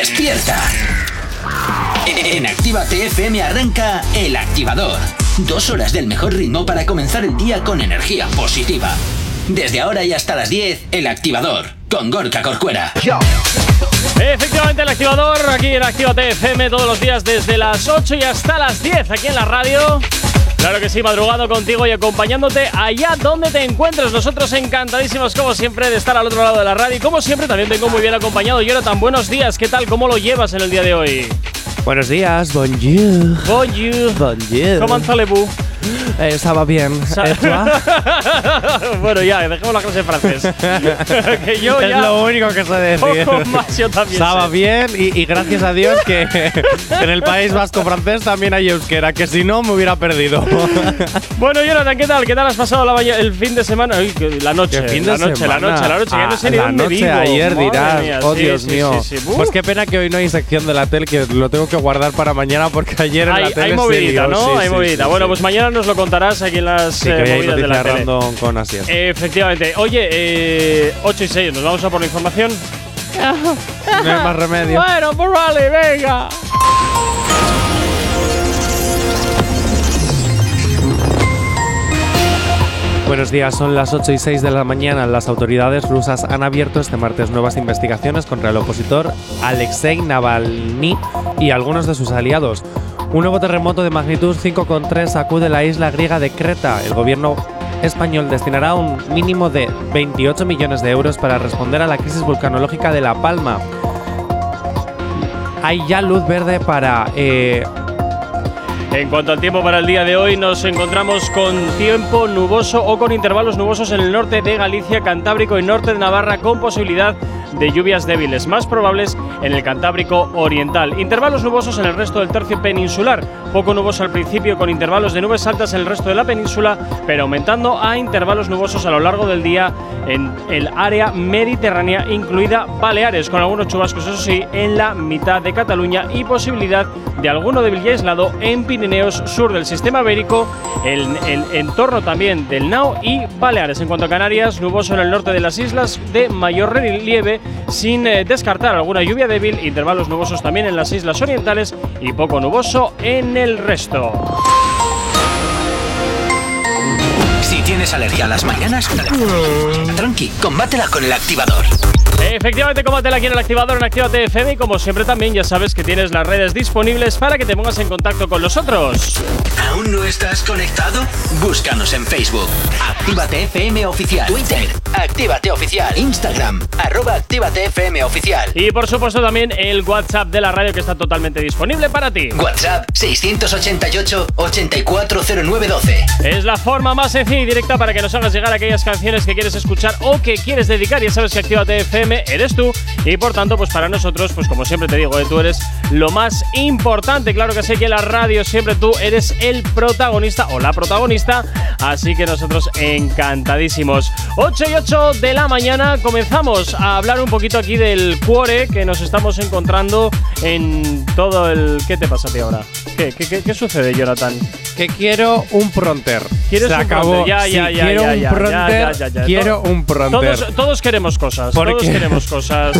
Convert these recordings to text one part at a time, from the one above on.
despierta. En Activa TFM arranca El Activador. Dos horas del mejor ritmo para comenzar el día con energía positiva. Desde ahora y hasta las 10, El Activador, con Gorka Corcuera. Efectivamente, el activador aquí en Activa TFM todos los días desde las 8 y hasta las 10 aquí en la radio. Claro que sí, madrugado contigo y acompañándote allá donde te encuentres. Nosotros encantadísimos, como siempre, de estar al otro lado de la radio. Y como siempre, también tengo muy bien acompañado. tan buenos días. ¿Qué tal? ¿Cómo lo llevas en el día de hoy? Buenos días, bonjour. Bonjour. Bonjour. ¿Cómo allez-vous? Eh, estaba bien. ¿Eh, bueno, ya, dejemos la clase de francés. que yo es lo único que sé decir. Poco más yo también Estaba bien y, gracias a Dios que en el País Vasco francés también hay euskera, que si no me hubiera perdido. bueno, Jonathan, ¿qué tal? ¿Qué tal has pasado la el fin de semana? la noche, fin de la noche, semana? la noche, la noche, ya no sé ni la dónde noche vivo. ayer Madre dirás, mía, oh sí, Dios sí, mío. sí. Pues qué pena que hoy no hay sección de la tele, que lo tengo que guardar para mañana porque ayer en hay, la tele hay movidita. ¿no? Hay movidita. bueno, pues mañana nos lo contarás aquí en las Sí, eh, que hay movidas de la tele. random con Asier. Efectivamente. Oye, eh, 8 y 6, ¿nos vamos a por la información? No hay más remedio. Bueno, pues vale, venga. Buenos días, son las 8 y 6 de la mañana. Las autoridades rusas han abierto este martes nuevas investigaciones contra el opositor Alexei Navalny y algunos de sus aliados. Un nuevo terremoto de magnitud 5,3 sacude la isla griega de Creta. El gobierno español destinará un mínimo de 28 millones de euros para responder a la crisis vulcanológica de La Palma. Hay ya luz verde para eh, En cuanto al tiempo para el día de hoy, nos encontramos con tiempo nuboso o con intervalos nubosos en el norte de Galicia, Cantábrico y norte de Navarra, con posibilidad lluvias débiles, más probables en el Cantábrico Oriental. Intervalos nubosos en el resto del tercio peninsular, poco nuboso al principio con intervalos de nubes altas en el resto de la península, pero aumentando a intervalos nubosos a lo largo del día en el área mediterránea, incluida Baleares, con algunos chubascos, eso sí, en la mitad de Cataluña y posibilidad de alguno débil y aislado en Pirineos, sur del sistema ibérico, el, el entorno también del Nao y Baleares. En cuanto a Canarias, nuboso en el norte de las islas de mayor relieve, sin eh, descartar alguna lluvia débil, intervalos nubosos también en las islas orientales y poco nuboso en el resto. Si tienes alergia a las mañanas, tranqui, combátela con el activador. Efectivamente, combátela aquí en el activador en Actívate FM y como siempre también ya sabes que tienes las redes disponibles para que te pongas en contacto con nosotros. ¿Aún no estás conectado? Búscanos en Facebook. Actívate FM Oficial. Twitter. Actívate Oficial. Instagram. Arroba Actívate FM Oficial. Y por supuesto también el WhatsApp de la radio que está totalmente disponible para ti. WhatsApp 688-840912. Es la forma más sencilla y directa para que nos hagas llegar aquellas canciones que quieres escuchar o que quieres dedicar. Ya sabes que Actívate FM eres tú y por tanto, pues para nosotros, pues como siempre te digo, eh, tú eres lo más importante. Claro que sé que la radio siempre tú eres el protagonista o la protagonista, así que nosotros encantadísimos. 8 y 8 de la mañana comenzamos a hablar un poquito aquí del cuore que nos estamos encontrando en todo el... ¿Qué te pasa a ti ahora? ¿Qué, qué, qué, qué sucede, Jonathan? que quiero un pronter. ¿Quieres Se un acabó. Ya, Sí, ya, ya, quiero un pronter. Quiero un pronter. Todos, todos queremos cosas. ¿Por Todos qué? queremos cosas.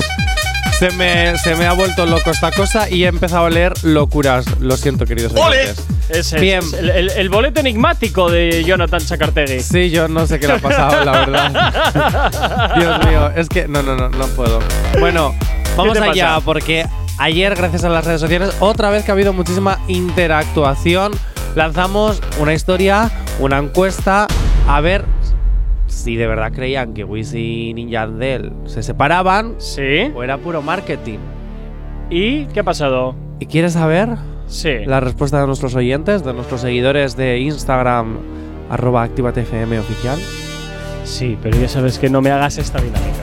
Se me, se me ha vuelto loco esta cosa y he empezado a leer locuras. Lo siento, queridos oyentes. Es Bien. el, el- el boleto enigmático de Jonathan Chacartegui. Sí, yo no sé qué le ha pasado, la verdad. Dios mío, es que no, no, no, no puedo. Bueno, vamos allá pasa? porque ayer, gracias a las redes sociales, otra vez que ha habido muchísima interactuación, lanzamos una historia, una encuesta, a ver si de verdad creían que Wisin y Yandel se separaban Sí. o era puro marketing. ¿Y qué ha pasado? ¿Y quieres saber Sí. la respuesta de nuestros oyentes, de nuestros seguidores de Instagram, arroba activatefm oficial? Sí, pero ya sabes que no me hagas esta dinámica.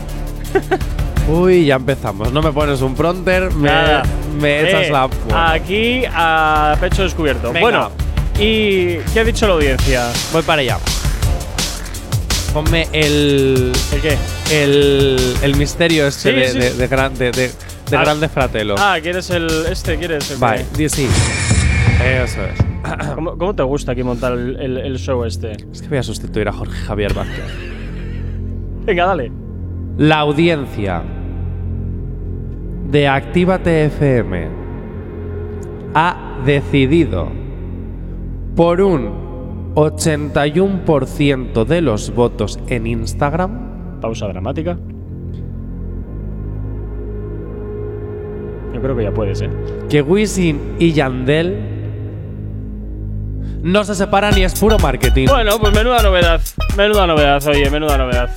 Uy, ya empezamos. No me pones un pronter, me, Nada. me echas Eh, la. Aquí a pecho descubierto. Venga. Bueno, ¿y qué ha dicho la audiencia? Voy para allá. Ponme el. ¿El qué? El, el misterio este Sí, de, sí, de, gran- Ah. Grande Fratello. Ah, ¿quieres el este? ¿Quieres el Vale, sí. Eso es. ¿Cómo, cómo te gusta aquí montar el, el- el show este? Es que voy a sustituir a Jorge Javier Vázquez. Venga, dale. La audiencia de Actívate FM ha decidido por un 81% de los votos en Instagram Pausa dramática. Yo creo que ya puedes, ¿eh? que Wisin y Yandel no se separan y es puro marketing. Bueno, pues menuda novedad. Menuda novedad, oye, menuda novedad.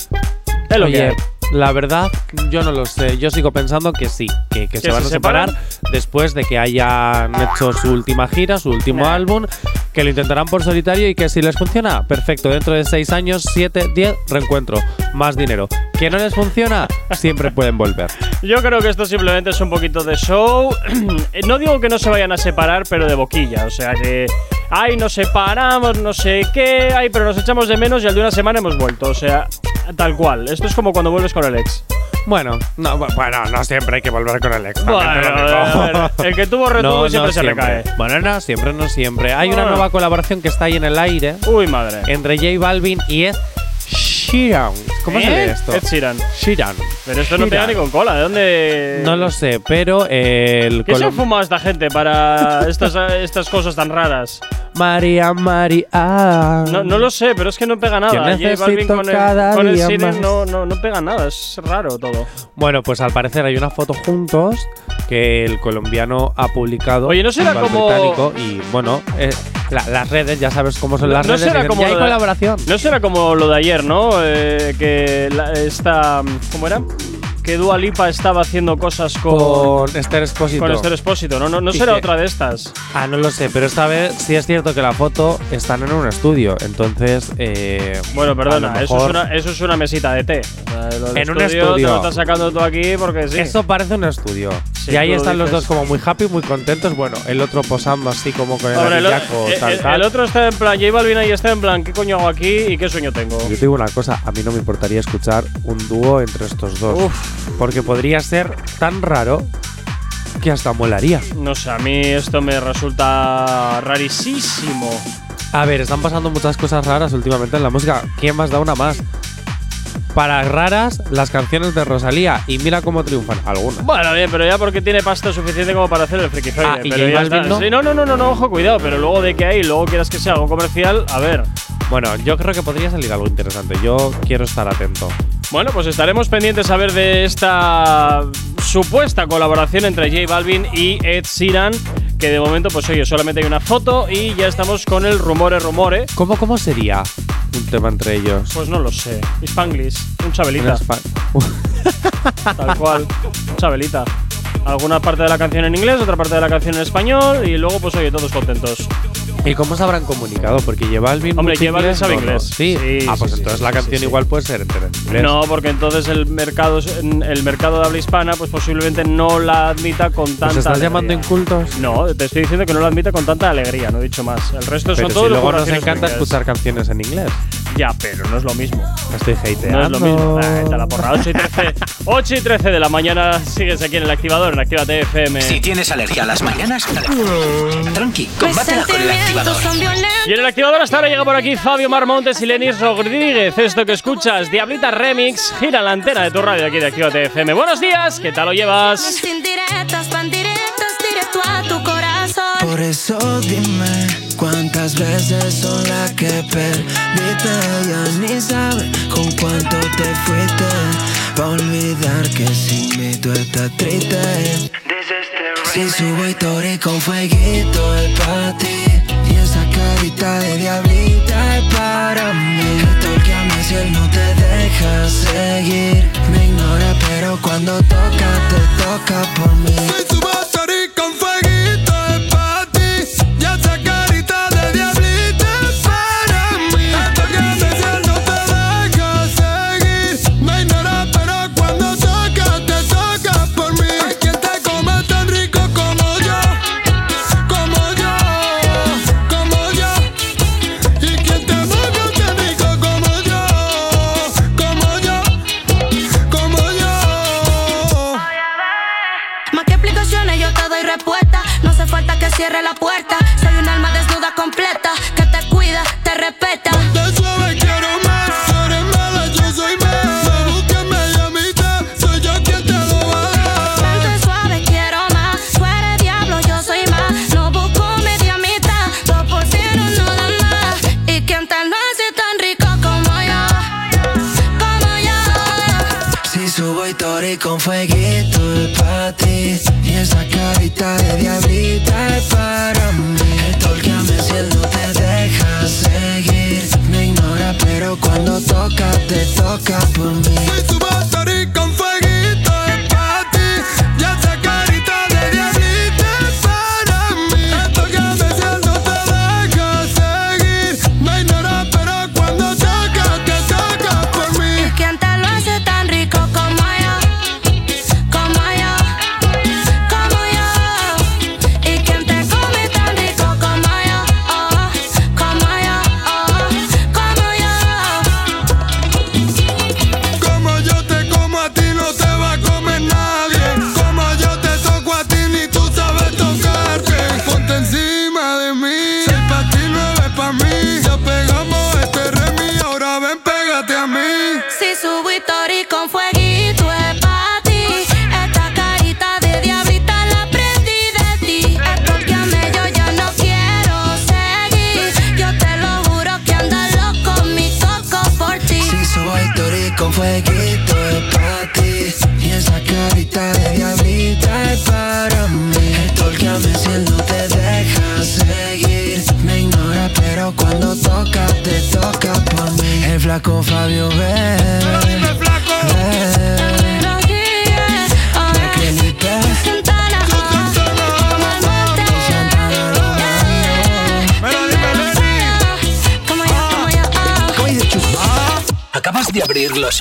Es lo que hay. la verdad, yo no lo sé. Yo sigo pensando que sí, que, que se ¿Que van se a separar separan? después de que hayan hecho su última gira, su último Nah. álbum, que lo intentarán por solitario y que si les funciona, perfecto. Dentro de 6 años, 7, 10, reencuentro, más dinero. Que no les funciona, siempre pueden volver. Yo creo que esto simplemente es un poquito de show. No digo que no se vayan a separar, pero de boquilla. O sea que, ay, nos separamos, no sé qué, ay, pero nos echamos de menos y al de una semana hemos vuelto. O sea, tal cual. Esto es como cuando vuelves con el ex. Bueno, no, bu- bueno, no siempre hay que volver con el ex. Bueno, el que tuvo retuvo y siempre se recae. Bueno, no siempre, no siempre. Hay una nueva colaboración que está ahí en el aire Uy, madre. entre J Balvin y Ed Sheeran. ¿Cómo se ¿Eh? lee esto? Ed Sheeran. Sheeran. Pero esto no pega ni con cola. ¿De dónde.? No lo sé, pero el ¿Qué se colom- fuma esta gente para estas, estas cosas tan raras? María María. No, no lo sé, pero es que no pega nada. J Balvin con el, con el Sheeran no, no, no pega nada. Es raro todo. Bueno, pues al parecer hay una foto juntos que el colombiano ha publicado. Oye, ¿no será como- británico y bueno, eh, la- las redes, ya sabes cómo son las no redes. será dicen, como "Ya hay colaboración. No será como lo de ayer, ¿no? Eh, que la- esta. ¿Cómo era? Que Dua Lipa estaba haciendo cosas con. Con Esther Expósito. Con Esther Expósito, ¿no? No, no será que- otra de estas. Ah, no lo sé, pero esta vez sí es cierto que la foto están en un estudio, entonces. eh, Bueno, perdona, eso es, una, eso es una mesita de té. Lo En un Te estudio. lo estás sacando tú aquí porque sí. Eso parece un estudio. Sí, y ahí están los dos como muy happy, muy contentos. Bueno, el otro posando así como con el Ahora, el, arillaco, el- tal, el- tal. el otro está en plan, J Balvin ahí está en plan, ¿qué coño hago aquí y qué sueño tengo? Yo te digo una cosa, a mí no me importaría escuchar un dúo entre estos dos. Uf, Porque podría ser tan raro que hasta molaría. no sé, a mí esto me resulta rarísimo. A ver, están pasando muchas cosas raras últimamente en la música. ¿Quién más da una más? Para raras, las canciones de Rosalía. Y mira cómo triunfan algunas. Bueno, bien, pero ya porque tiene pasta suficiente como para hacer el frikizoide. Ah, ¿y pero ya está. no? Sí, no, no, no, no, no, ojo, cuidado, pero luego de que hay, luego quieras que sea algo comercial, a ver. Bueno, yo creo que podría salir algo interesante. Yo quiero estar atento. Bueno, pues estaremos pendientes a ver de esta supuesta colaboración entre J Balvin y Ed Sheeran, que de momento, pues oye, solamente hay una foto y ya estamos con el rumore, rumore. ¿Cómo, cómo sería un tema entre ellos? Pues no lo sé. Spanglish, un chabelita, tal cual. Un chabelita. Alguna parte de la canción en inglés, otra parte de la canción en español y luego, pues oye, todos contentos. ¿Y cómo se habrán comunicado? Porque J Balvin. Hombre, mucho J Balvin sabe ¿no? inglés. Sí. Sí, ah, pues sí, entonces sí, la sí, canción sí. igual puede ser entera en inglés. No, porque entonces el mercado, el mercado de habla hispana, pues posiblemente no la admita con tanta ¿Nos estás alegría. llamando incultos? No, te estoy diciendo que no lo admite con tanta alegría, no he dicho más. El resto Pero son si todos luego nos encanta escuchar canciones en inglés. Ya, pero no es lo mismo. Me estoy hateando. No es lo mismo. Ah, la porra. 8 y 13, 8 y 13 de la mañana sigues aquí en el activador, en Actívate FM. Si tienes alergia a las mañanas, tranqui, combátela con el activador. Y en el activador hasta ahora llega por aquí Fabio Marmontes y Lenis Rodríguez. Esto que escuchas, Diablita Remix, gira la antena de tu radio aquí de Actívate FM. Buenos días, ¿qué tal lo llevas? Mis indirectas van directas directo a tu corazón. Por eso dime cuántas veces son las que perdiste. Ya ni sabe con cuánto te fuiste. Pa' olvidar que sin mí tú estás triste. Si subo historia con fueguito es ti. De diablita es para mí. Torqueame si él no te deja seguir. Me ignora, pero cuando toca, te toca por mí. Con fueguito es para ti Y esa carita de diablita es para mí. Tolcame si él no te deja seguir. Me ignora pero cuando toca te toca por mí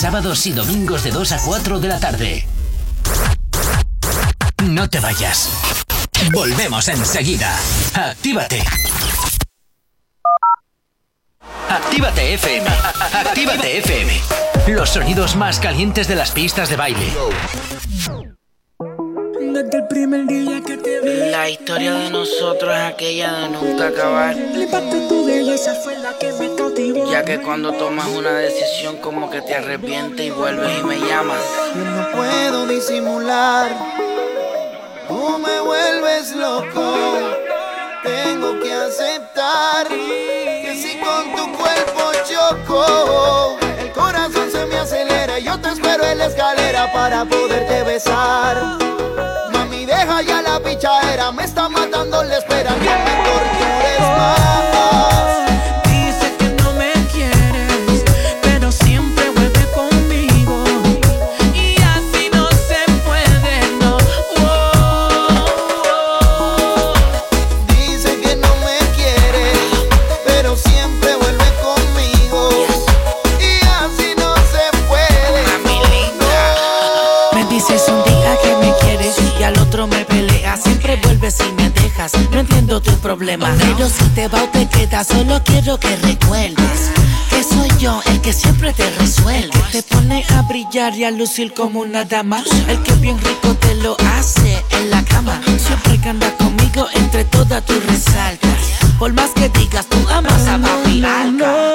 Sábados y domingos de 2 a 4 de la tarde. No te vayas. Volvemos enseguida. Actívate. Actívate FM. Actívate FM. Los sonidos más calientes de las pistas de baile. Desde el primer día que te vi, La historia de nosotros es aquella de nunca acabar. tu belleza, fue la que me. Ya que cuando tomas una decisión como que te arrepientes y vuelves y me llamas. Yo no puedo disimular. Tú me vuelves loco. Tengo que aceptar que si con tu cuerpo choco, el corazón se me acelera. y Yo te espero en la escalera para poderte besar. Mami, deja ya la pichadera. Me está matando la espera. No entiendo tu problema. Pero si te va o te quedas, solo quiero que recuerdes que soy yo el que siempre te resuelve. Te pone a brillar y a lucir como una dama. El que bien rico te lo hace en la cama. Siempre que anda conmigo, entre todas tú resaltas. Por más que digas, tú amas a papi Alca.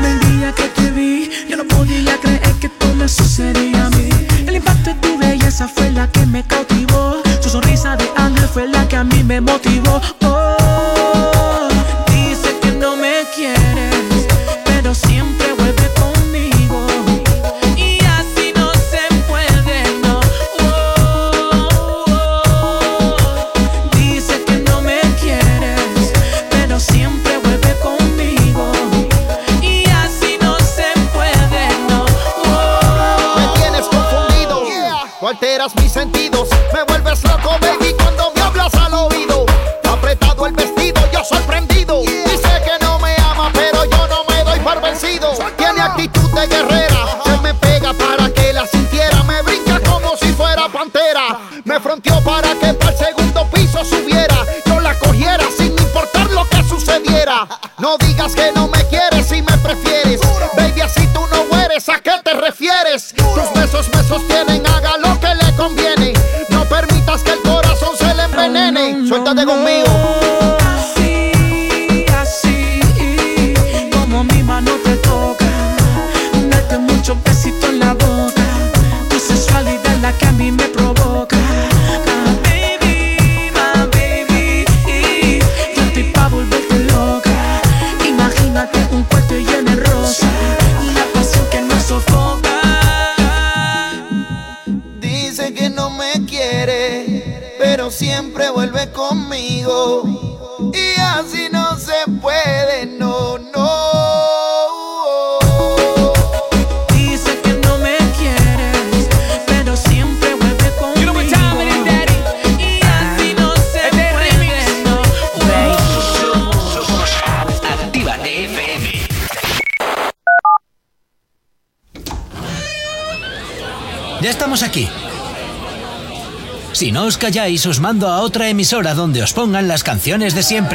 me motivó.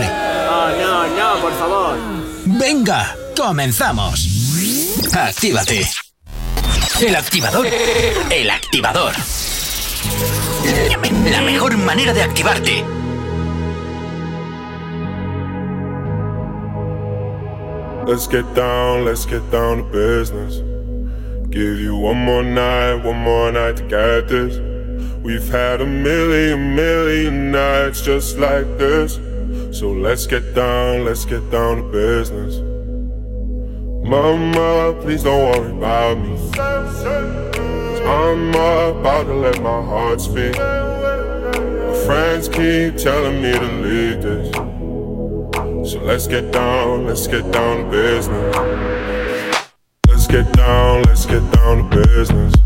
No, no, no, por favor. Venga, comenzamos. Actívate. El activador. El activador. La mejor manera de activarte. Let's get down, let's get down to business. Give you one more night, one more night to get this. We've had a million, million nights just like this. So let's get down, let's get down to business. Mama, please don't worry about me. I'm about to let my heart speak. My friends keep telling me to leave this. So let's get down, let's get down to business. Let's get down, let's get down to business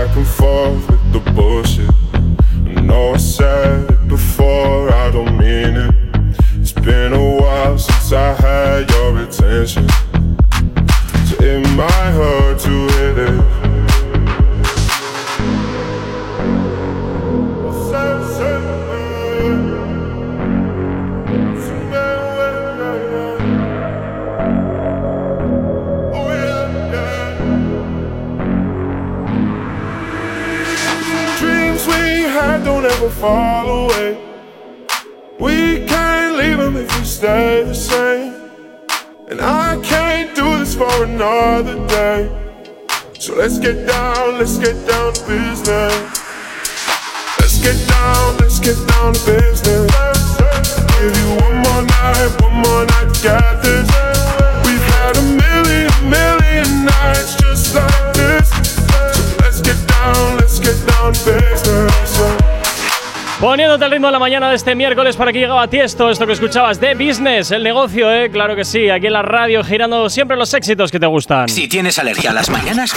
haciendo a la mañana de este miércoles para que llegaba a ti esto, esto que escuchabas de business, el negocio, ¿eh? Claro que sí, aquí en la radio girando siempre los éxitos que te gustan. Si tienes alergia a las mañanas,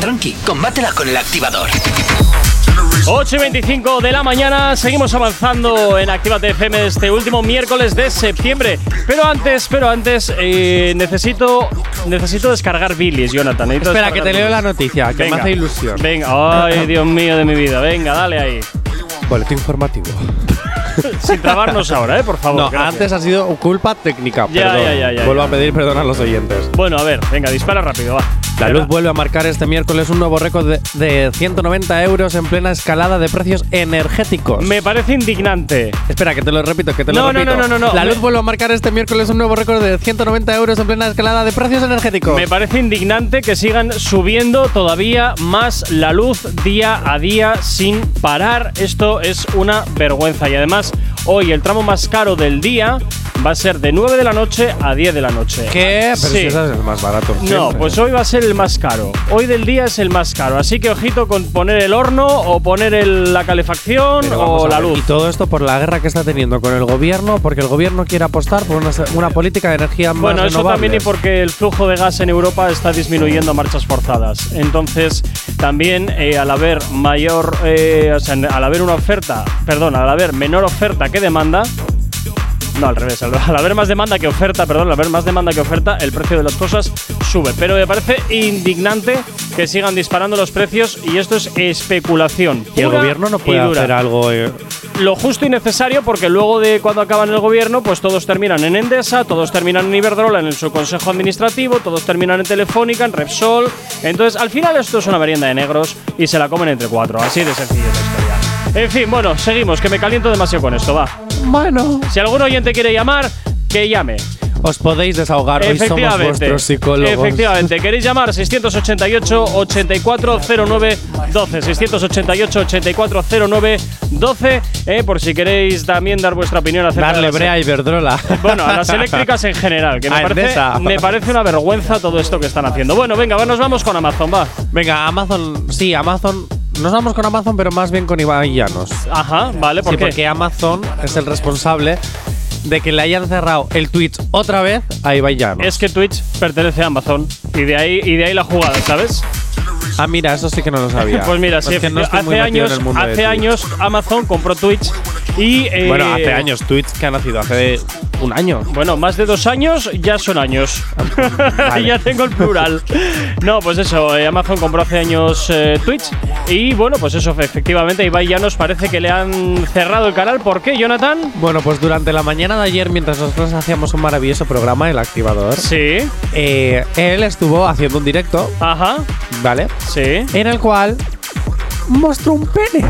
tranqui, combátela con el activador. 8 y 25 de la mañana, seguimos avanzando en Actívate FM este último miércoles de septiembre. Pero antes, pero antes, eh, necesito, necesito descargar Billys, Jonathan. Necesito Espera, que te leo la noticia, que venga, me hace ilusión. Venga, ay, Dios mío de mi vida, venga, dale ahí. Boletín informativo. Sin trabarnos ahora, ¿eh? Por favor. No, gracias. antes ha sido culpa técnica. Ya, perdón. ya, ya, ya, Vuelvo a pedir perdón a los oyentes. Bueno, a ver, venga, dispara rápido, va. La luz vuelve a marcar este miércoles un nuevo récord de, de 190 euros en plena escalada de precios energéticos. Me parece indignante. Espera, que te lo repito, que te No, lo no, repito. no, no, no, no. La luz vuelve a marcar este miércoles un nuevo récord de 190 euros en plena escalada de precios energéticos. Me parece indignante que sigan subiendo todavía más la luz día a día sin parar. Esto es una vergüenza. Y además, hoy el tramo más caro del día va a ser de 9 de la noche a 10 de la noche. ¿Qué? Pero Sí. si ese es el más barato. No, siempre. pues hoy va a ser el más caro. Hoy del día es el más caro. Así que ojito con poner el horno o poner el- la calefacción o la luz. Y todo esto por la guerra que está teniendo con el gobierno, porque el gobierno quiere apostar por una, una política de energía más Bueno, eso también y renovables. porque el flujo de gas en Europa está disminuyendo a marchas forzadas. Entonces, también eh, al haber mayor, eh, o sea, al haber una oferta, perdón, al haber menor oferta que demanda, no, al revés, al, haber más demanda que oferta, perdón, al haber más demanda que oferta, el precio de las cosas sube. Pero me parece indignante que sigan disparando los precios y esto es especulación. Y el gobierno no puede hacer algo. eh, lo justo y necesario porque luego de cuando acaban el gobierno, pues todos terminan en Endesa, todos terminan en Iberdrola, en su consejo administrativo, todos terminan en Telefónica, en Repsol. Entonces, al final esto es una merienda de negros y se la comen entre cuatro. Así de sencillo es historia. En fin, bueno, seguimos, que me caliento demasiado con esto, va. Bueno. Si algún oyente quiere llamar, que llame. Os podéis desahogar, hoy somos vuestros psicólogos. Efectivamente. ¿Queréis llamar? 688 8409 12. 688 8409 12. eh, por si queréis también dar vuestra opinión acerca de Darle brea a Iberdrola. Bueno, a las eléctricas en general, que me A parece, me parece una vergüenza todo esto que están haciendo. Bueno, venga, nos vamos con Amazon, va. Venga, Amazon. Sí, Amazon. Nos vamos con Amazon, pero más bien con Ibai Llanos. Ajá, vale, ¿por sí, qué? porque Amazon es el responsable de que le hayan cerrado el Twitch otra vez a Ibai Llanos. Es que Twitch pertenece a Amazon y de ahí y de ahí la jugada, ¿sabes? Ah, mira, eso sí que no lo sabía. Pues mira, sí, no hace años, hace años Amazon compró Twitch y eh, Bueno, hace años, Twitch que ha nacido hace un año. Bueno, más de dos años ya son años. Vale. ya tengo el plural. No, pues eso, eh, Amazon compró hace años eh, Twitch y bueno, pues eso, efectivamente, Ibai ya nos parece que le han cerrado el canal. ¿Por qué, Jonathan? Bueno, pues durante la mañana de ayer, mientras nosotros hacíamos un maravilloso programa, El Activador, Sí, él estuvo haciendo un directo, ajá, ¿vale? Sí. En el cual mostró un pene.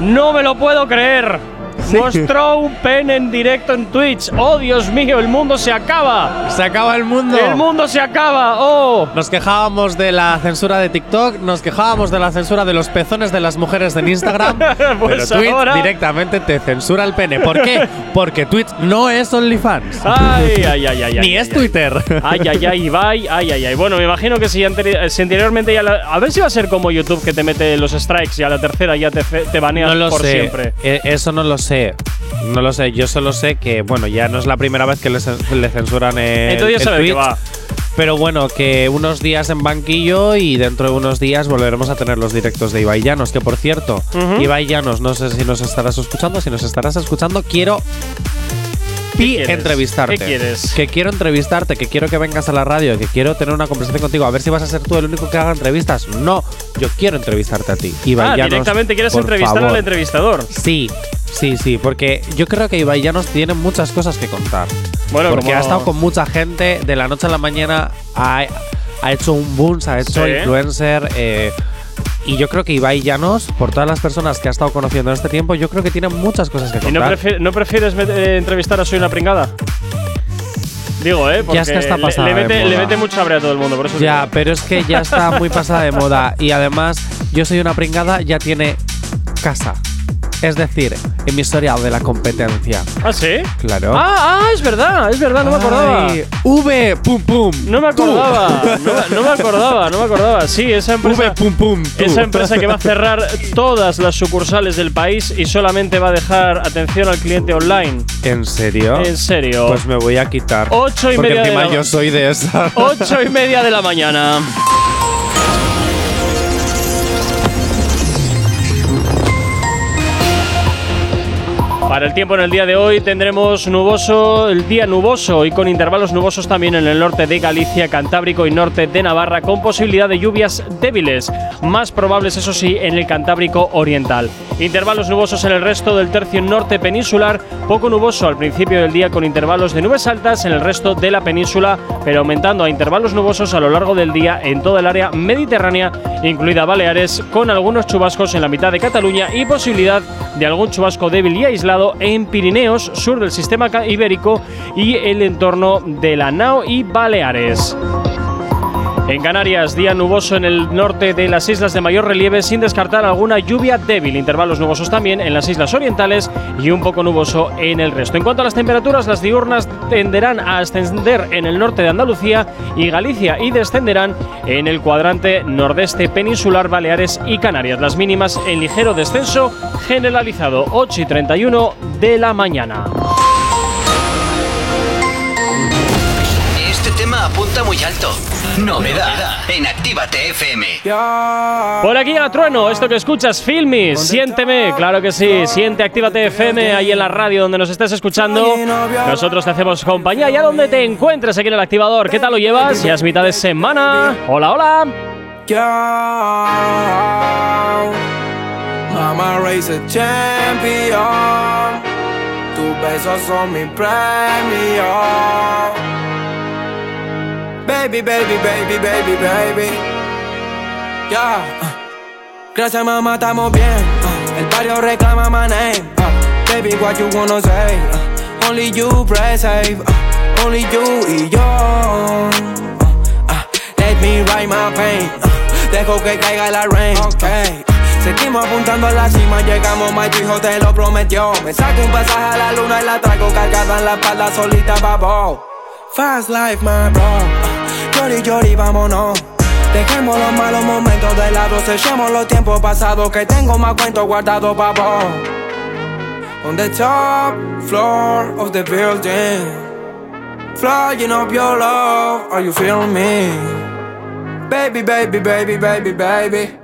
No me lo puedo creer. Sí. Mostró un pene en directo en Twitch. Oh, Dios mío, el mundo se acaba. Se acaba el mundo. El mundo se acaba. Oh. Nos quejábamos de la censura de TikTok, nos quejábamos de la censura de los pezones de las mujeres en Instagram. Pues pero Twitch ahora- directamente te censura el pene. ¿Por qué? Porque Twitch no es OnlyFans. Ay, ay, ay, ay. Ni ay, es ay, Twitter. Ay, ay, ay, Ibai, ay, ay, ay. Bueno, me imagino que si, anteri- si anteriormente ya. la- a ver si va a ser como YouTube que te mete los strikes y a la tercera ya te, te baneas No lo por sé. siempre. Eh, Eso no lo sé. No lo sé. Yo solo sé que, bueno, ya no es la primera vez que le, cen- le censuran el, Entonces ya el va. Pero bueno, que unos días en banquillo y dentro de unos días volveremos a tener los directos de Ibai Llanos. Que por cierto, Ujú. Ibai Llanos, no sé si nos estarás escuchando. Si nos estarás escuchando, quiero pi entrevistarte. ¿Qué quieres? Que quiero entrevistarte, que quiero que vengas a la radio, que quiero tener una conversación contigo. A ver si vas a ser tú el único que haga entrevistas. No, yo quiero entrevistarte a ti. Ah, directamente quieres entrevistar favor. al entrevistador. Sí, sí, sí, porque yo creo que Ibai Llanos tiene muchas cosas que contar. Bueno, porque como- ha estado con mucha gente, de la noche a la mañana ha, ha hecho un boom, se ha hecho Sí. influencer. eh, y yo creo que Ibai Llanos, por todas las personas que ha estado conociendo en este tiempo, yo creo que tiene muchas cosas que ¿Y no, contar. prefi- no prefieres eh, entrevistar a Soy una pringada? Digo, ¿eh? Porque Ya está le- pasada le, de mete, le moda. mete mucha hambre a todo el mundo, por eso Ya, pero es que ya está muy pasada de moda. Y además, yo soy una pringada, ya tiene casa. Es decir, emisora de la competencia. ¿Ah, sí? Claro. Ah, ah, es verdad, es verdad, no me acordaba. V, pum, pum. No me acordaba, no, me- no me acordaba, no me acordaba. Sí, esa empresa, V, pum, pum. tú. esa empresa que va a cerrar todas las sucursales del país y solamente va a dejar atención al cliente online. ¿En serio? En serio. Pues me voy a quitar. Ocho y media de la- yo soy de esa. Ocho y media de la mañana. Para el tiempo en el día de hoy tendremos nuboso, el día nuboso y con intervalos nubosos también en el norte de Galicia, Cantábrico y norte de Navarra, con posibilidad de lluvias débiles, más probables eso sí en el Cantábrico oriental. Intervalos nubosos en el resto del tercio norte peninsular, poco nuboso al principio del día con intervalos de nubes altas en el resto de la península, pero aumentando a intervalos nubosos a lo largo del día en toda el área mediterránea, incluida Baleares, con algunos chubascos en la mitad de Cataluña y posibilidad de algún chubasco débil y aislado en Pirineos, sur del sistema ibérico y el entorno de la Nao y Baleares. En Canarias, día nuboso en el norte de las islas de mayor relieve, sin descartar alguna lluvia débil. Intervalos nubosos también en las islas orientales y un poco nuboso en el resto. En cuanto a las temperaturas, las diurnas tenderán a ascender en el norte de Andalucía y Galicia y descenderán en el cuadrante nordeste peninsular, Baleares y Canarias. Las mínimas en ligero descenso generalizado, 8 y 31 de la mañana. Apunta muy alto. Novedad en Actívate FM. Por aquí a Trueno, esto que escuchas, Filmi, siénteme, claro que sí, siente Actívate FM ahí en la radio donde nos estés escuchando. Nosotros te hacemos compañía y a donde te encuentres aquí en el activador. ¿Qué tal lo llevas? Ya es mitad de semana. Hola, hola. Mama race a champion. Tus besos son mi premio. Baby, baby, baby, baby, baby. Ya. uh. Gracias, mamá, estamos bien. uh. El barrio reclama my name. uh. Baby, what you wanna say? Uh, Only you press save. Only you y yo. Let me write my pain. Dejo que caiga la rain. Okay. Seguimos apuntando a la cima, llegamos, my hijo te lo prometió. Me saco un pasaje a la luna y la traigo cargada en la espalda solita, babo. Fast life, my bro. Llori, llori, vámonos. Dejemos los malos momentos de lado, sellemos los tiempos pasados que tengo más cuentos guardados, babo. On the top floor of the building, flying up your love, are you feeling me? Baby, baby, baby, baby, baby.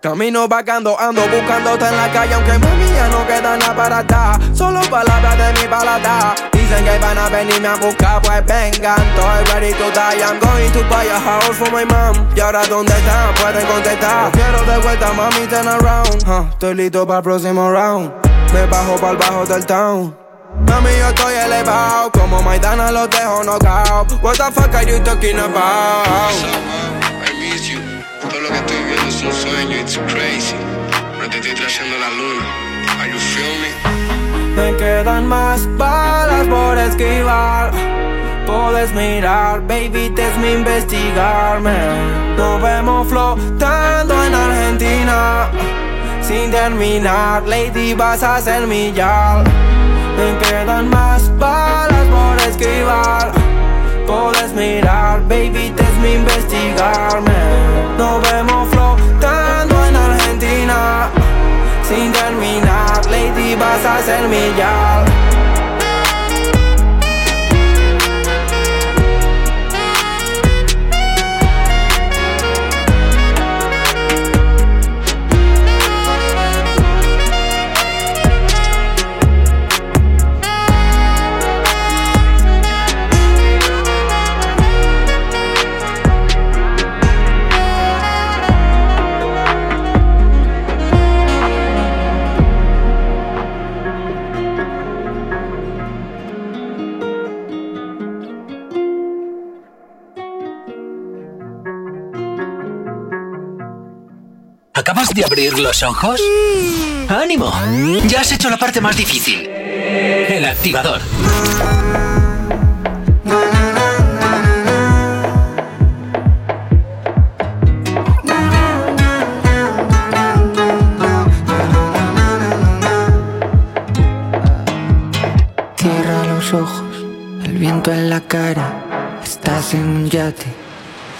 Camino vagando, ando buscándote en la calle, aunque mami ya no queda nada para atrás. Solo palabras de mi balada. Dicen que van a venirme a buscar, pues vengan. Estoy ready to die, I'm going to buy a house for my mom. Y ahora, ¿dónde están? Pueden contestar. Quiero de vuelta, mami, turn around. Uh, estoy listo para el próximo round. Me bajo para el bajo del town. Mami, yo estoy elevado. Como Maidana los dejo knockout. What the fuck are you talking about? Que estoy viendo es un sueño, it's crazy. No te estoy trayendo la luna. Are you feel me? Me quedan más balas por esquivar. Puedes mirar, baby, te es mi investigarme. Nos vemos flotando en Argentina. Sin terminar, lady, vas a ser mi yal. Me quedan más balas por esquivar. Puedes mirar, baby, te investigarme. Nos vemos flotando en Argentina. Sin terminar, lady, vas a ser mi. De abrir los ojos? ¡Ánimo! Ya has hecho la parte más difícil. El activador. Cierra los ojos, el viento en la cara. Estás en un yate,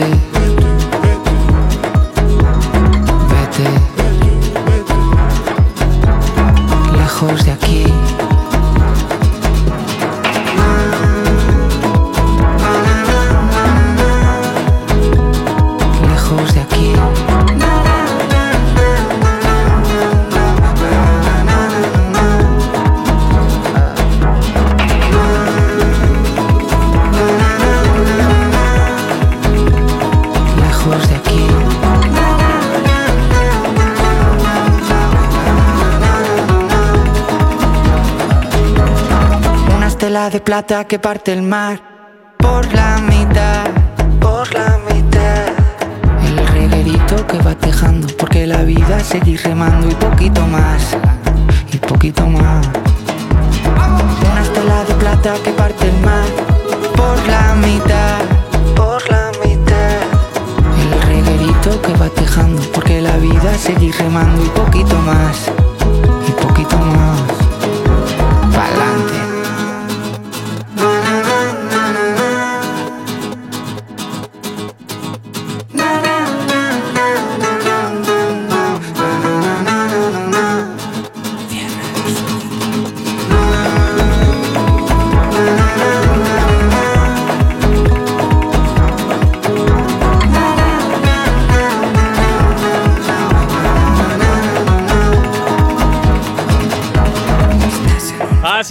Vete. Plata que parte el mar por la mitad, por la mitad. El reguerito que va tejando porque la vida seguir remando y poquito más, y poquito más. Una estela de plata que parte el mar por la mitad, por la mitad. El reguerito que va tejando porque la vida seguir remando y poquito más, y poquito más.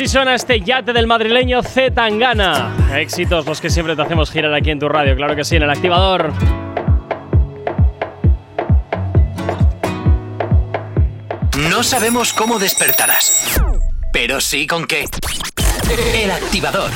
Así suena este yate del madrileño Z Tangana. Éxitos los que siempre te hacemos girar aquí en tu radio, claro que sí, en el activador. No sabemos cómo despertarás, pero sí con qué. El activador.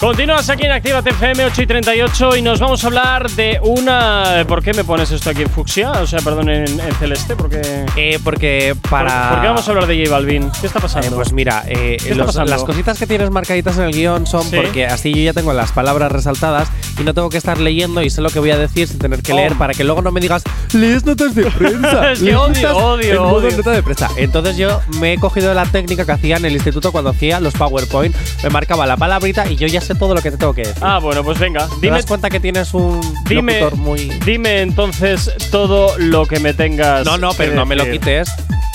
Continúas aquí en Activa FM 8 y 38 y nos vamos a hablar de una. ¿Por qué me pones esto aquí en fucsia? O sea, perdón, en, en celeste, porque. Eh, porque para. ¿Por, por qué vamos a hablar de J Balvin? ¿Qué está pasando? Eh, pues mira, eh, ¿Qué está los- pasando? las cositas que tienes marcaditas en el guion son Sí. porque así yo ya tengo las palabras resaltadas y no tengo que estar leyendo y sé lo que voy a decir sin tener que Oh. leer para que luego no me digas, lees notas de prensa. Es que odio, odio, odio. nota de prensa. Entonces yo me he cogido la técnica que hacía en el instituto cuando hacía los PowerPoint. Me marcaba la palabrita y yo ya sé todo lo que te tengo que decir. Ah, bueno, pues venga. ¿Te Dime, das cuenta que tienes un dime, locutor muy. dime entonces todo lo que me tengas. No, no, que pero no me lo quites.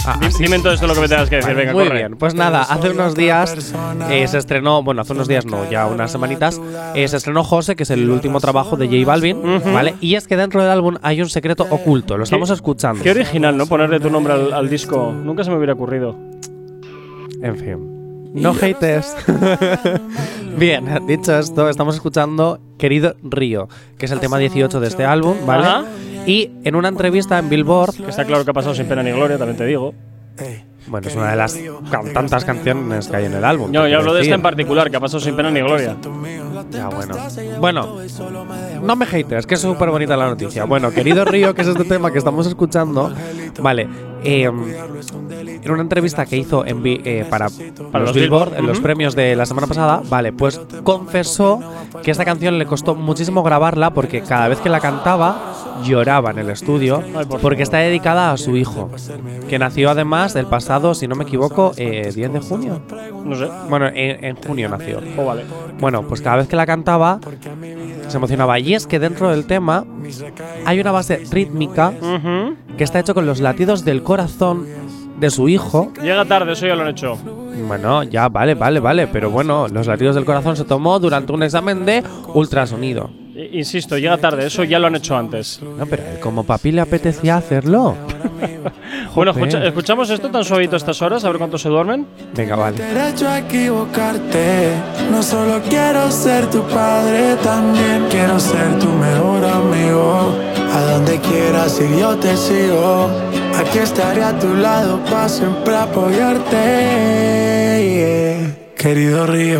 Ah, Di- así Dime entonces todo lo que me tengas que decir. Venga, muy corre. bien, pues nada, hace unos días eh, se estrenó, bueno, hace unos días no, ya unas semanitas, eh, se estrenó José, que es el último trabajo de J Balvin, ¿vale? Y es que dentro del álbum hay un secreto oculto, lo estamos escuchando. Qué original, ¿no? Ponerle tu nombre al, al disco. Nunca se me hubiera ocurrido. En fin. No hates. Bien, dicho esto, estamos escuchando Querido Río, que es el tema 18 de este álbum, ¿vale? Ajá. Y en una entrevista en Billboard, Que está claro que ha pasado sin pena ni gloria, también te digo. Bueno, es una de las can- tantas canciones que hay en el álbum. No, yo hablo de esta decir. en particular, que ha pasado sin pena ni gloria. Ya, bueno. Bueno, no me hates, que es súper bonita la noticia. Bueno, querido Río, que es este tema que estamos escuchando, vale. eh, en una entrevista que hizo en eh, para, Para los, Billboard, Billboard, en los ujú. premios de la semana pasada, vale, pues confesó que esta canción le costó muchísimo grabarla porque cada vez que la cantaba lloraba en el estudio porque está dedicada a su hijo, que nació además el pasado, si no me equivoco, eh, 10 de junio. No sé. Bueno, en, en junio nació. Oh, vale. Bueno, pues cada vez que la cantaba se emocionaba. Y es que dentro del tema hay una base rítmica que está hecho con los latidos del corazón de su hijo. Llega tarde, eso ya lo han hecho. Bueno, ya, vale, vale, vale. Pero bueno, los latidos del corazón se tomó durante un examen de ultrasonido. I- Insisto, llega tarde, eso ya lo han hecho antes. No, pero como papi le apetecía hacerlo. Bueno, escucha- escuchamos esto tan suavito a estas horas, a ver cuánto se duermen. Venga, vale. Derecho a equivocarte. No solo quiero ser tu padre, también quiero ser tu mejor amigo. A donde quieras ir, yo te sigo. Aquí estaré a tu lado para siempre apoyarte. yeah. querido río.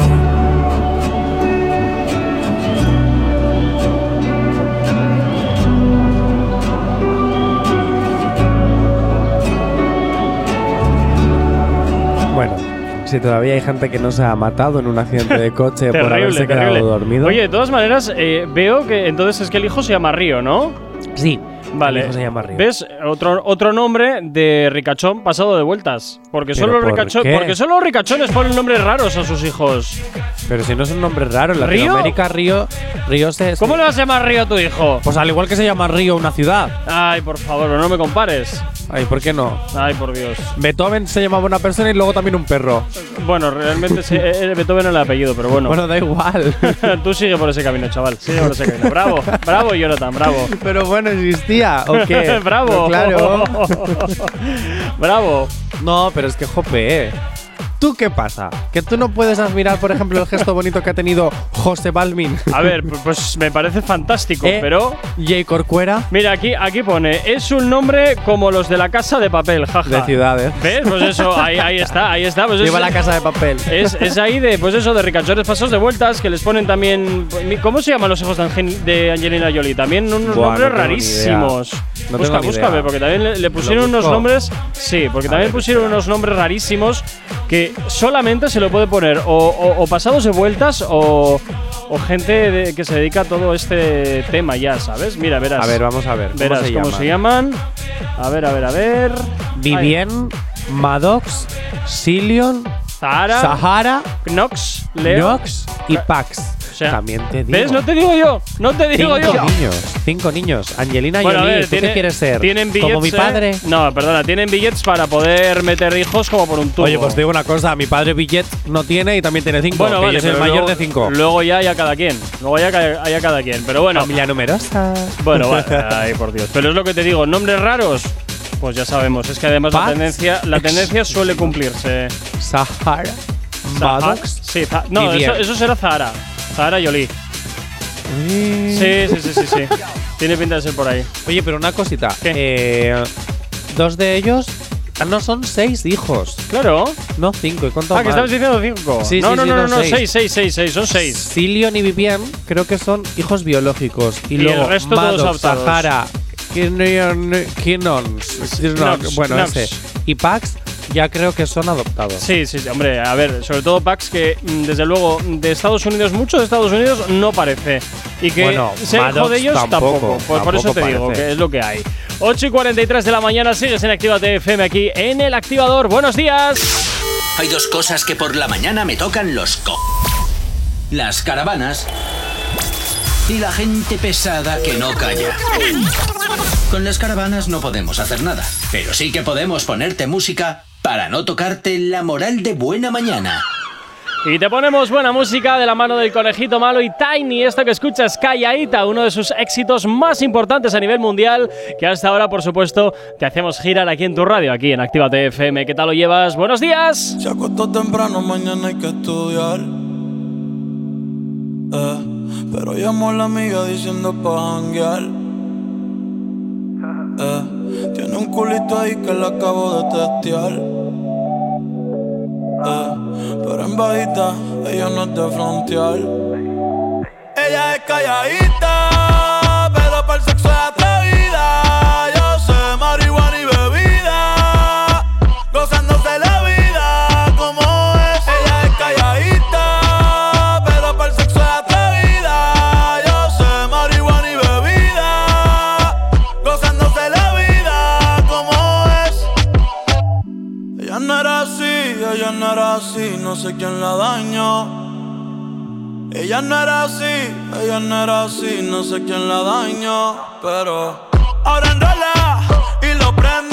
Si todavía hay gente que no se ha matado en un accidente de coche por Terrible, haberse quedado terrible. dormido. Oye, de todas maneras, eh, veo que entonces es que el hijo se llama Río, ¿no? Sí. Vale. Se llama Río. ¿Ves? Otro, otro nombre de ricachón pasado de vueltas. Porque ¿Pero solo, por qué? porque solo los ricachones ponen nombres raros a sus hijos. Pero si no es un nombre raro, en. Latinoamérica Río, Río se. ¿Cómo le vas a llamar Río a tu hijo? Pues al igual que se llama Río una ciudad. Ay, por favor, no me compares. Ay, ¿por qué no? Ay, por Dios. Beethoven se llamaba una persona y luego también un perro. Bueno, realmente sí, eh, Beethoven el apellido, pero bueno. Bueno, da igual. Tú sigue por ese camino, chaval. Sigue por ese camino. Bravo, bravo, Jonathan, bravo. Pero bueno, existía, ¿o qué? bravo. No, claro. bravo. No, pero es que jope, ¿eh? ¿Tú qué pasa? Que tú no puedes admirar, por ejemplo, el gesto bonito que ha tenido José Balmin. A ver, pu- pues me parece fantástico, Eh, pero. Jay Corcuera. Mira, aquí, aquí pone, es un nombre como los de la casa de papel, jaja. De ciudades. ¿Ves? Pues eso, ahí, ahí está, ahí está. Pues Viva es- la casa de papel. Es, es ahí de, pues eso, de ricachones pasos de vueltas que les ponen también. ¿Cómo se llaman los hijos de, Angelina Jolie? También unos Buah, nombres no rarísimos. idea. No busca, ver, porque también le, le pusieron unos nombres. Sí, porque A también ver, pusieron unos nombres rarísimos que solamente se lo puede poner o, o- o pasados de vueltas o, o gente de- que se dedica a todo este tema ya, ¿sabes? Mira, verás. A ver, vamos a ver. ¿Cómo Verás se cómo llaman? se llaman. A ver, a ver, a ver. Vivien, Maddox, Silion, Zahara, Sahara, Knox, Leo. Nox y Pax. O sea, También te digo. ¿Ves? No te digo yo. No te digo Cinco yo. niños. Cinco niños. Angelina Bueno, a Jolie, ver, ¿tú tiene- qué quieres ser? Tienen billets. ¿Como mi eh? padre? No, perdona, tienen billets para poder meter hijos como por un tubo. Oye, pues te digo una cosa. Mi padre billet no tiene y también tiene cinco. bueno, que vale, yo soy el mayor luego- de cinco. Luego ya haya cada quien. Luego ya ca- haya cada quien. Pero bueno. Familia numerosa. Bueno, vale, ay, por Dios. Pero es lo que te digo, nombres raros. Pues ya sabemos, es que además la tendencia, la tendencia suele cumplirse. Sahara, Maddox. Sí, no, eso, eso será Zahara. Zahara Jolie. Sí, sí, sí, sí, sí. Tiene pinta de ser por ahí. Oye, pero una cosita. Eh, dos de ellos. Ah, no, son seis hijos. Claro. No, cinco. ¿Y cuánto Ah, que estabas diciendo cinco. Sí, no, sí, no, sí, no, no, no, seis. seis, seis, seis, seis, son seis. Silion y Vivian creo que son hijos biológicos. Y, Y el luego resto todos Maddox, adoptados. Sahara, Kinnon, Knox, bueno, Knox. ese. Y Pax ya creo que son adoptados. Sí, sí, sí, hombre, a ver, sobre todo Pax que mm, desde luego de Estados Unidos, mucho de Estados Unidos no parece. Y que Bueno, hijo de ellos tampoco. tampoco, Pues por eso te digo que es lo que hay. 8 y 43 de la mañana sigues en Actívate FM aquí en el activador. Buenos días. Hay dos cosas que por la mañana me tocan los co. Las caravanas y la gente pesada que no calla. Con las caravanas no podemos hacer nada, pero sí que podemos ponerte música para no tocarte la moral de buena mañana. Y te ponemos buena música de la mano del conejito malo y Tiny. Esto que escuchas, Callaita, uno de sus éxitos más importantes a nivel mundial, que hasta ahora, por supuesto, te hacemos girar aquí en tu radio, aquí en Actívate FM. ¿Qué tal lo llevas? ¡Buenos días! Se acostó temprano, mañana hay que estudiar. Eh, pero llamó a la amiga diciendo pa' janguear. Eh, tiene un culito ahí que le acabo de testear. Eh, pero en bajita, ella no es de frontear. Ella es calladita, no era así, ella no era así, no sé quién la dañó. Ella no era así, ella no era así, no sé quién la dañó, pero ahora enrola y lo prende,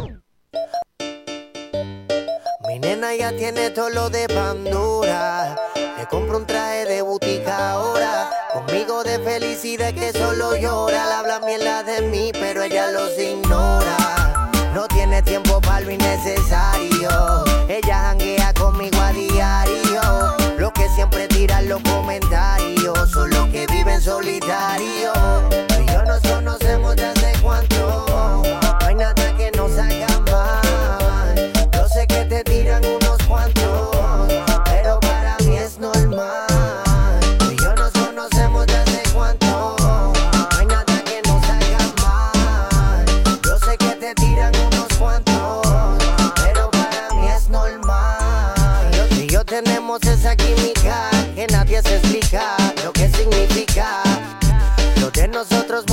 Nena ya tiene todo lo de Pandora. Le compro un traje de butica ahora. Conmigo de felicidad que solo llora. Le habla mierda de mí, pero ella los ignora. No tiene tiempo para lo innecesario. Ella janguea conmigo a diario. Lo que siempre tiran los comentarios. Son los que viven solitario. Tú y yo nos conocemos de hace cuánto. No hay nada que nos haga nosotros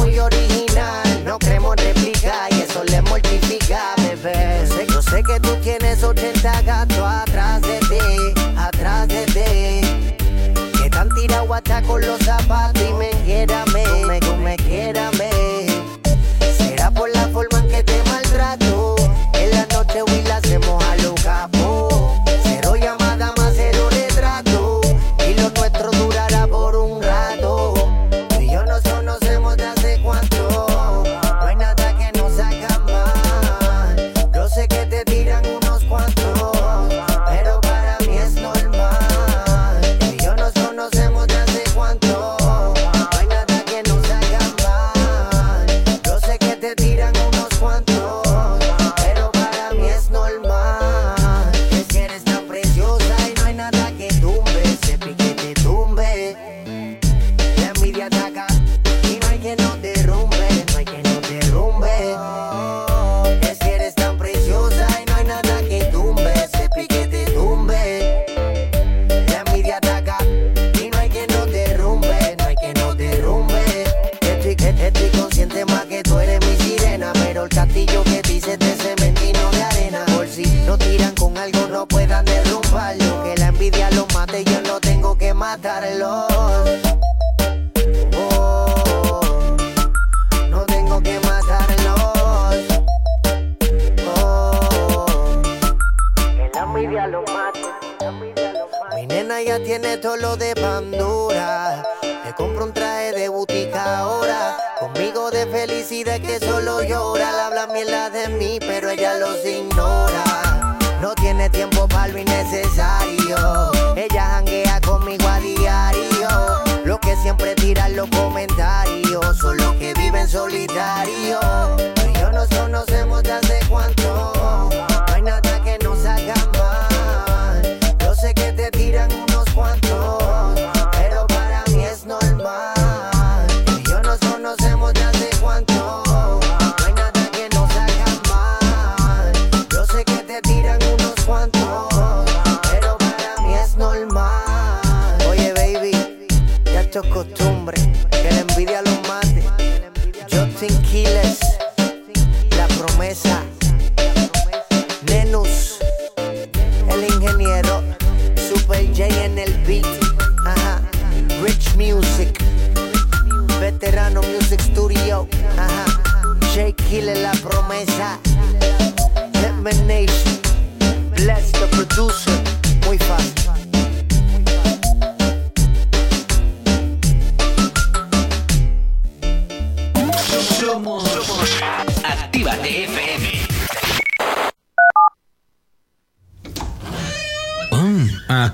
tirar los comentarios, son los que viven solitarios.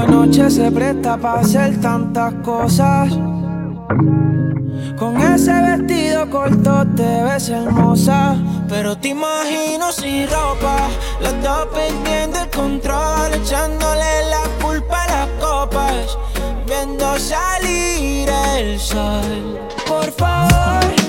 La noche se presta para hacer tantas cosas. Con ese vestido corto te ves hermosa. Pero te imagino sin ropa. Los dos perdiendo el control. Echándole la culpa a las copas. Viendo salir el sol. Por favor.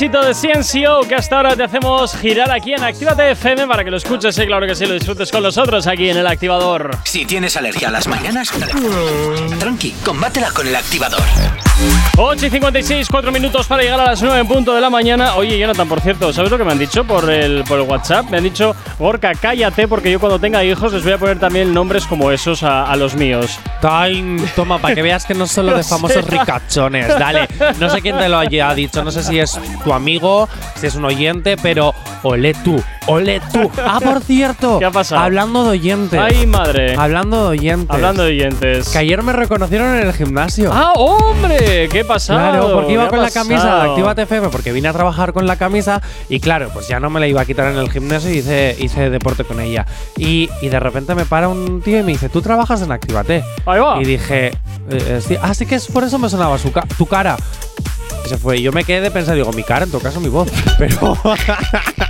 Éxito de CNCO que hasta ahora te hacemos girar aquí en Actívate FM para que lo escuches y claro que sí, lo disfrutes con nosotros aquí en el activador. Si tienes alergia a las mañanas, tranqui, combátela con el activador. 8 y 56, 4 minutos para llegar a las 9 en punto de la mañana. Oye, Jonathan, por cierto, ¿sabes lo que me han dicho por el, por el WhatsApp? Me han dicho, Gorka, cállate porque yo cuando tenga hijos les voy a poner también nombres como esos a, a los míos. Time, toma, para que veas que no solo No de famosos ricachones. Dale, no sé quién te lo haya dicho, no sé si es tu amigo, si es un oyente, pero ole tú, ole tú. Ah, por cierto, ¿Qué ha pasado? hablando de oyentes. Ay, madre. Hablando de oyentes. Hablando de oyentes. Que ayer me reconocieron en el gimnasio. ¡Ah, hombre! ¿Qué ha pasado? Claro, porque ¿Qué iba con la camisa de? Actívate FM, porque vine a trabajar con la camisa y claro, pues ya no me la iba a quitar en el gimnasio y hice, hice deporte con ella. Y, y de repente me para un tío y me dice, ¿tú trabajas en Actívate? Ahí va. Y dije, eh, eh, sí, ah, que es por eso me sonaba su ca- tu cara. Y se fue. Y yo me quedé de pensar, digo, mi cara, en todo caso mi voz. Pero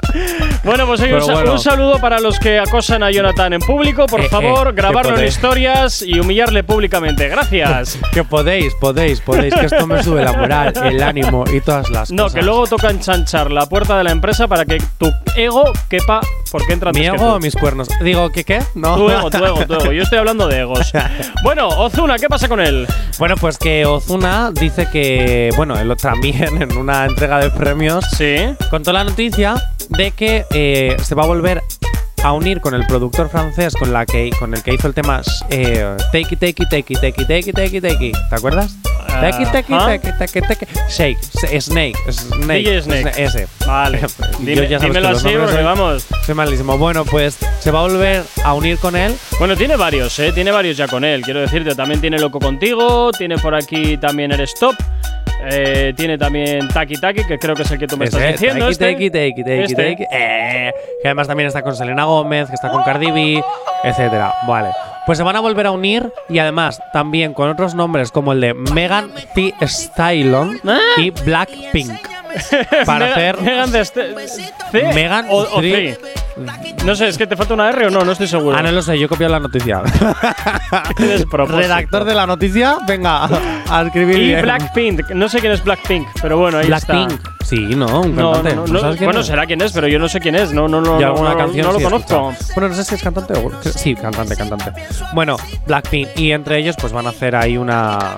Bueno, pues oye, un, bueno. saludo para los que acosan a Jonathan en público. Por Eh, favor, eh, grabarlo en historias y humillarle públicamente. Gracias. que podéis, podéis, podéis, que esto me sube la moral, el ánimo y todas las No, cosas. que luego toca enchanchar la puerta de la empresa para que tu ego quepa porque entra ¿Mi ego o mis cuernos? Digo, ¿qué qué? No. Tu ego, tu ego, tu ego. Yo estoy hablando de egos. Bueno, Ozuna, ¿qué pasa con él? Bueno, pues que Ozuna dice que, bueno, él también en una entrega de premios Sí. contó la noticia de que eh, se va a volver a unir con el productor francés con, la que, con el que hizo el tema eh, Take It, Take It, Take It, Take It, Take It, Take It, Take It. ¿Te acuerdas? Take It, Take It. Take It, Take It, Take It. Shake, Snake, Snake. DJ Snake. Ese. Vale. Dime- ya dímelo así porque vamos. Soy malísimo. Bueno, pues se va a volver a unir con él. Bueno, tiene varios, ¿eh? Tiene varios ya con él. Quiero decirte, también tiene Loco Contigo, tiene por aquí también Eres Top, eh, tiene también Taki Taki, que creo que es el que tú me Ese, estás diciendo. Este. it, take it, Este. take it. Eh, que además también está con Selena Gómez, que está con Cardi B, etcétera. Vale. Pues se van a volver a unir y además también con otros nombres como el de Megan Thee Stallion y Blackpink. Para Mega- hacer Megan de este- C Megan o, o Thee- C. No sé, es que te falta una R o no, no estoy seguro. Ah, no lo sé, yo he copiado la noticia. Qué despropósito. Redactor de la noticia, venga a escribir. Y bien. Blackpink, no sé quién es Blackpink, pero bueno, ahí Blackpink. está. Sí, no, un No, cantante. no, ¿No no, sabes quién bueno, es? será quién es, pero yo no sé quién es. No, no, no, y no, alguna no, canción no lo sí he conozco. escuchado. Bueno, no sé si es cantante o. Sí, cantante, cantante. Bueno, Blackpink. Y entre ellos, pues van a hacer ahí una.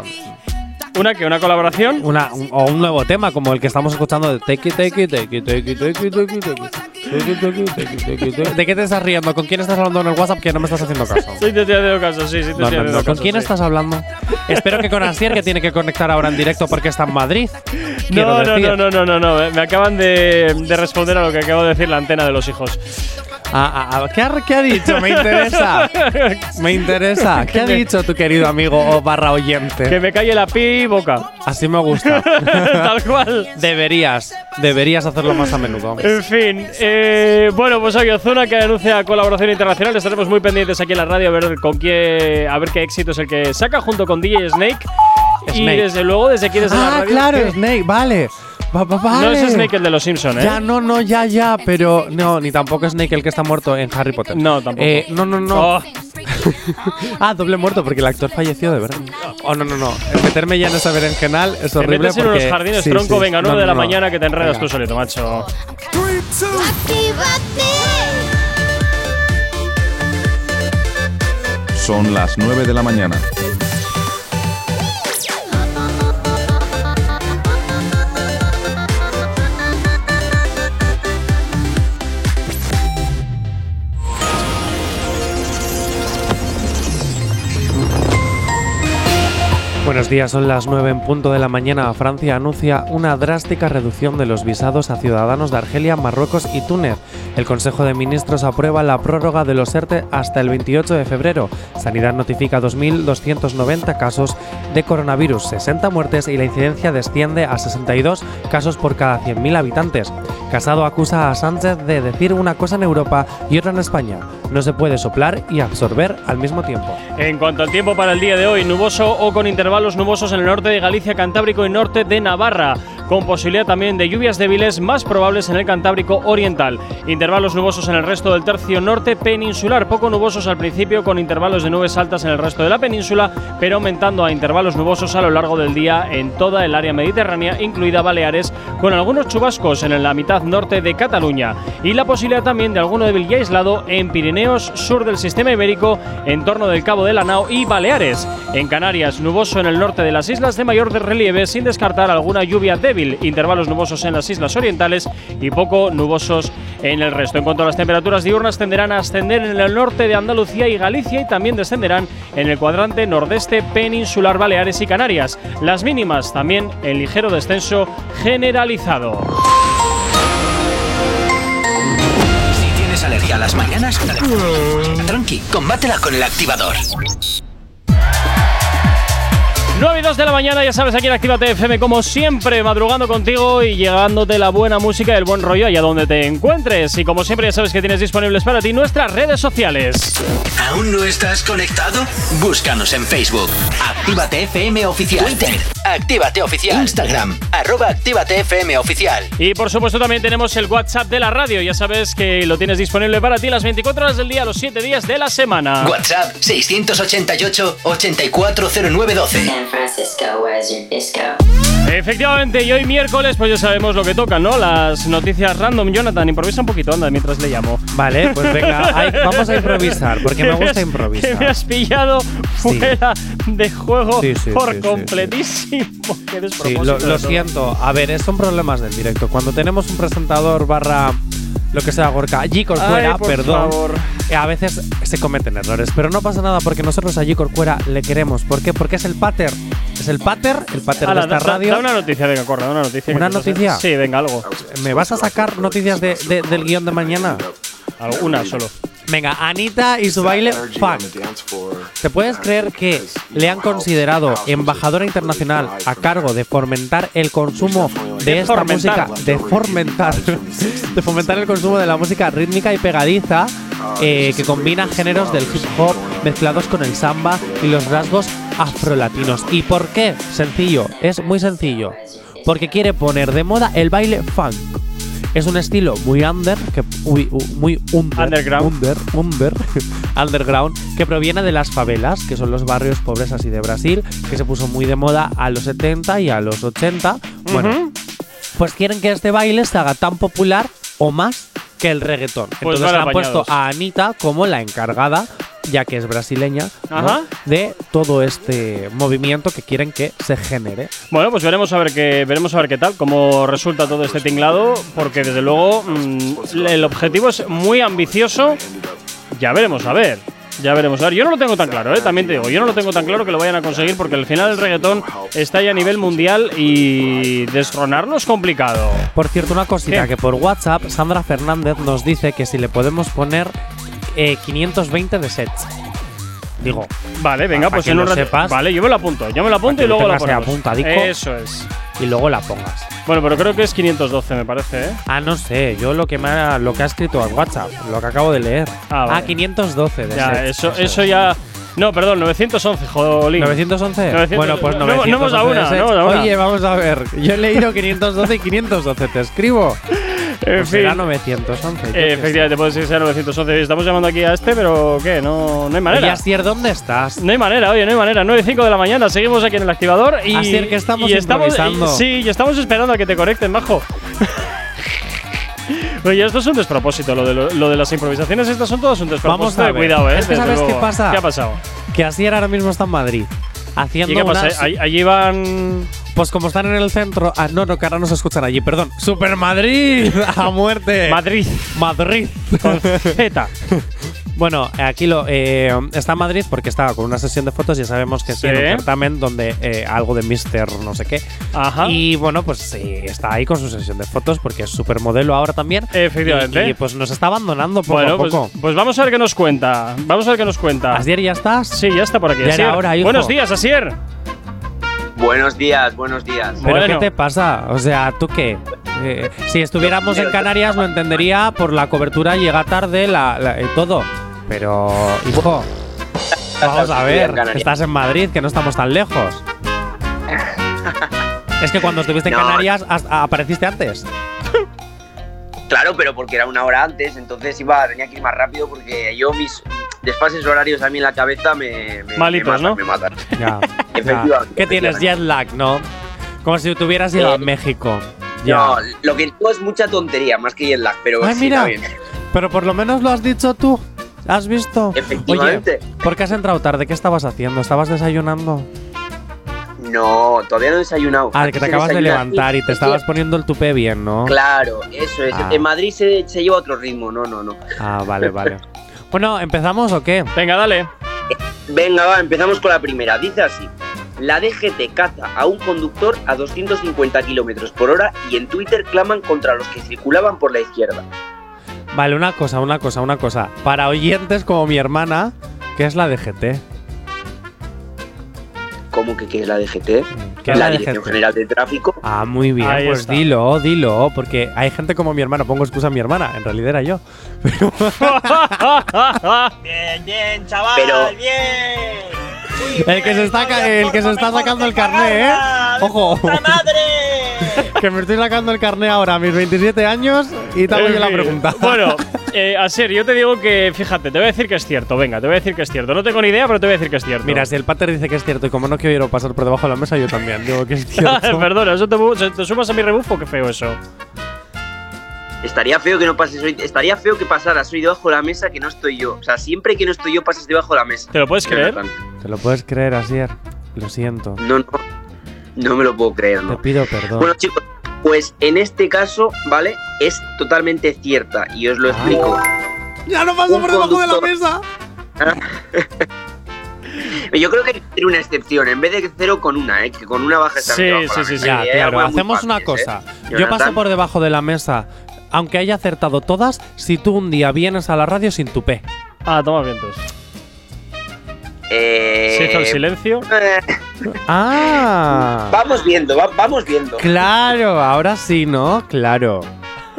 ¿Una que ¿Una colaboración? Una, un, o un nuevo tema como el que estamos escuchando de Take It, Take It, Take It, Take It, Take It, Take It, Take It. ¿De qué te estás riendo? ¿Con quién estás hablando en el WhatsApp que no me estás haciendo caso? Sí, te estoy haciendo caso, sí, sí, te estoy haciendo no, no, no. caso. ¿Con quién sí. estás hablando? Espero que con Asier, que tiene que conectar ahora en directo porque está en Madrid. No, no, no, no, no, no, no. Me acaban de, de responder a lo que acabo de decir la antena de los hijos. Ah, ah, ah, ¿qué, ha, qué ha dicho? Me interesa. Me interesa. ¿Qué ha dicho tu querido amigo o barra oyente? Que me calle la pi boca. Así me gusta. Tal cual. Deberías, deberías hacerlo más a menudo. En fin, eh, bueno, pues hoy Ozuna que anuncia colaboración internacional. Estaremos muy pendientes aquí en la radio a ver con qué, a ver qué éxito es el que saca junto con DJ Snake. Y Snake. desde luego, desde aquí desde la Ah, radio. claro. Snake, vale. Va- va- No vale. es Snake el de los Simpsons, ¿eh? Ya, no, no, ya, ya, pero no, ni tampoco es Snake el que está muerto en Harry Potter. No, tampoco. Eh, no, no, no. Oh. ah, doble muerto porque el actor falleció de verdad. Oh, no, no, no. Meterme ya en ese berenjenal es Te horrible metes en porque unos jardines sí, tronco, sí. venga, No, 9 de la no, no. mañana que te enredas Venga. tú solito, macho. Son las 9 de la mañana. Buenos días, son las 9 en punto de la mañana. Francia anuncia una drástica reducción de los visados a ciudadanos de Argelia, Marruecos y Túnez. El Consejo de Ministros aprueba la prórroga de los ERTE hasta el 28 de febrero. Sanidad notifica 2.290 casos de coronavirus, 60 muertes y la incidencia desciende a 62 casos por cada 100.000 habitantes. Casado acusa a Sánchez de decir una cosa en Europa y otra en España. No se puede soplar y absorber al mismo tiempo. En cuanto al tiempo para el día de hoy, nuboso o con intervalos nubosos en el norte de Galicia, Cantábrico y norte de Navarra. con posibilidad también de lluvias débiles más probables en el Cantábrico Oriental. Intervalos nubosos en el resto del tercio norte peninsular, poco nubosos al principio con intervalos de nubes altas en el resto de la península, pero aumentando a intervalos nubosos a lo largo del día en toda el área mediterránea, incluida Baleares, con algunos chubascos en la mitad norte de Cataluña y la posibilidad también de alguno débil y aislado en Pirineos, sur del sistema ibérico, en torno del Cabo de Lanao y Baleares. En Canarias, nuboso en el norte de las islas de mayor relieve, sin descartar alguna lluvia débil, intervalos nubosos en las islas orientales y poco nubosos en el resto. En cuanto a las temperaturas diurnas, tenderán a ascender en el norte de Andalucía y Galicia y también descenderán en el cuadrante nordeste peninsular Baleares y Canarias. Las mínimas también en ligero descenso generalizado. Si tienes alergia a las mañanas, tranqui, combátela con el activador. 9 y 2 de la mañana, ya sabes, aquí en Actívate FM, como siempre, madrugando contigo y llegándote la buena música y el buen rollo allá donde te encuentres. Y como siempre, ya sabes que tienes disponibles para ti nuestras redes sociales. ¿Aún no estás conectado? Búscanos en Facebook. Actívate FM Oficial. Twitter. Actívate Oficial. Instagram. Arroba Actívate FM Oficial. Y por supuesto también tenemos el WhatsApp de la radio. Ya sabes que lo tienes disponible para ti las 24 horas del día, los 7 días de la semana. WhatsApp 688-840912. Francisco, where's your disco? Efectivamente, y hoy miércoles, pues ya sabemos lo que toca, ¿no? Las noticias random. Jonathan, improvisa un poquito, anda, mientras le llamo. Vale, pues venga, vamos a improvisar, porque me gusta has- Que me improvisar. has pillado fuera de juego Sí, sí, por sí, sí, completísimo. Qué despropósito lo, lo siento. A ver, son problemas del directo. Cuando tenemos un presentador barra lo que sea Gorka Ay, por perdón. favor. eh, A veces se cometen errores, pero no pasa nada porque nosotros allí Corcuera le queremos. ¿Por qué? Porque es el pater. Es el pater, el pater Ala, de esta da- radio. Da una noticia, venga, corre, da una noticia. ¿Una pasa. noticia? Sí, venga, algo. ¿Me vas a sacar noticias de- de- del guion de mañana? Una solo. Venga, Anita y su baile funk. ¿Te puedes creer que le han considerado embajadora internacional a cargo de fomentar el consumo de, esta música? De fomentar. de fomentar el consumo de la música rítmica y pegadiza eh, que combina géneros del hip hop mezclados con el samba y los rasgos afrolatinos. ¿Y por qué? Sencillo, es muy sencillo. Porque quiere poner de moda el baile funk. Es un estilo muy under, que, uy, muy under, Underground. under, under, underground, que proviene de las favelas, que son los barrios pobres así de Brasil, que se puso muy de moda a los 70 y a los 80. Bueno, pues quieren que este baile se haga tan popular o más que el reggaetón. Pues Entonces vale han puesto a Anita como la encargada, ya que es brasileña, ¿no? Ajá. de todo este movimiento que quieren que se genere. Bueno, pues veremos a ver qué veremos a ver qué tal, cómo resulta todo este tinglado, porque desde luego mm, el objetivo es muy ambicioso. Ya veremos a ver. Ya veremos a ver. Yo no lo tengo tan claro, ¿eh? también te digo. Yo no lo tengo tan claro que lo vayan a conseguir porque al final el reggaetón está ya a nivel mundial y destronarlo es complicado. Por cierto, una cosita, ¿Qué? que por WhatsApp Sandra Fernández nos dice que si le podemos poner eh, 520 de sets. Digo, Vale, venga, pues que en un lo rato. sepas. Vale, yo me lo apunto. Yo me lo apunto y lo luego ahí ponemos. apuntadico. Eso es. y luego la pongas. Bueno, pero creo que es 512, me parece, ¿eh? Ah, no sé, yo lo que me ha, lo que ha escrito en WhatsApp, lo que acabo de leer. Ah, vale. 512 de Ya, eso, eso ya. No, perdón, 911, jolín. 911. 900. Bueno, pues No, 911. no hemos dado una, de sets. no hemos dado una. Oye, vamos a ver. Yo he leído 512 y 512. Te escribo. En Pues será fin. 911. yo Eh, qué sé. efectivamente, puede ser que sea 911. Estamos llamando aquí a este, pero ¿qué? No, no hay manera. Oye, Asier, ¿dónde estás? No hay manera, oye, no hay manera. 9 y 5 de la mañana, seguimos aquí en el activador y. Que estamos y estamos improvisando. y- Sí, y estamos esperando a que te conecten, bajo. Oye, esto es un despropósito, lo de, lo, lo de las improvisaciones, estas son todas un despropósito. Vamos a. Cuidado, eh. Es que ¿sabes qué pasa? ¿Qué ha pasado? Que Asier ahora mismo está en Madrid. Haciendo ¿Y qué pasa? unas- allí van. Pues como están en el centro. Ah, no, no, que ahora no se escuchan allí, perdón. ¡Super Madrid! ¡A muerte! Madrid. Madrid. Con Z. Bueno, aquí lo eh, está en Madrid porque estaba con una sesión de fotos. Ya sabemos que Sí. tiene un certamen donde eh, algo de Mister no sé qué. Ajá. Y bueno, pues sí, está ahí con su sesión de fotos porque es supermodelo ahora también. Efectivamente. Y, y, pues nos está abandonando poco bueno, a pues, poco. pues vamos a ver qué nos cuenta. Vamos a ver qué nos cuenta. Asier, ¿ya estás? Sí, ya está por aquí. Ya era Asier. hora, hijo. Buenos días, Asier. Buenos días, buenos días. ¿Pero Bueno. qué te pasa? O sea, ¿tú qué? Eh, si estuviéramos en Canarias lo entendería por la cobertura llega tarde, la, la- todo. Pero, hijo, vamos a ver, estás en Madrid, que no estamos tan lejos. Es que cuando estuviste en No. Canarias apareciste antes. Claro, pero porque era una hora antes, entonces iba, tenía que ir más rápido porque yo mis desfases horarios a mí en la cabeza me, me, Malitos, me matan, ¿no? me matan. Ya. Efectivamente, ¿Qué tienes? Jet lag, ¿no? Como si tuvieras ido a Eh, México. Ya. No, lo que digo es mucha tontería, más que jet lag, pero Ay, sí, mira. está bien. Pero por lo menos lo has dicho tú. ¿Has visto? Efectivamente. Oye, ¿por qué has entrado tarde? ¿Qué estabas haciendo? ¿Estabas desayunando? No, todavía no he desayunado. Ah, que te acabas de levantar y te Es que- estabas poniendo el tupé bien, ¿no? Claro, eso es. Ah. En Madrid se, se lleva otro ritmo, no, no, no. Ah, vale, vale. Bueno, ¿empezamos o qué? Venga, dale. Venga, va, empezamos con la primera. Dice así. La DGT caza a un conductor a 250 kilómetros por hora y en Twitter claman contra los que circulaban por la izquierda. Vale, una cosa, una cosa, una cosa. Para oyentes como mi hermana, ¿qué es la DGT? ¿Cómo que qué es la DGT? ¿Qué es la Dirección DGT? General de Tráfico. Ah, muy bien, Ahí pues está. dilo, dilo, porque hay gente como mi hermana, pongo excusa a mi hermana, en realidad era yo. Bien, bien, chaval, Pero- bien. El que se está, el que se está sacando el carné, ¿eh? Ojo. Que me estoy sacando el carné ahora a mis 27 años y te hago yo la pregunta. Bueno, eh, a ser, yo te digo que, fíjate, te voy a decir que es cierto. Venga, te voy a decir que es cierto. No tengo ni idea, pero te voy a decir que es cierto. Mira, si el pater dice que es cierto y como no quiero pasar por debajo de la mesa, yo también digo que es cierto. Perdona, ¿eso te, sumas a mi rebufo? Qué feo eso. Estaría feo que no pases hoy. Estaría feo que pasaras hoy debajo de la mesa que no estoy yo. O sea, siempre que no estoy yo pasas debajo de la mesa. ¿Te lo puedes creer? ¿Te lo puedes creer, Asier? Lo siento. No, no. No me lo puedo creer, Te no. pido perdón. Bueno, chicos, pues en este caso, ¿vale? Es totalmente cierta y os lo explico. ¡Ya no paso un por debajo de la mesa! Yo creo que hay que hacer una excepción. En vez de cero con una, ¿eh? Que con una baja Sí, sí, sí, sí. Ya, claro, hacemos una ¿eh? cosa. Yo paso por debajo de la mesa, aunque haya acertado todas, si tú un día vienes a la radio sin tupé. Ah, toma vientos. Eh, Se hizo el silencio. ¡Ah! vamos viendo, va- vamos viendo. Claro, ahora sí, ¿no? Claro,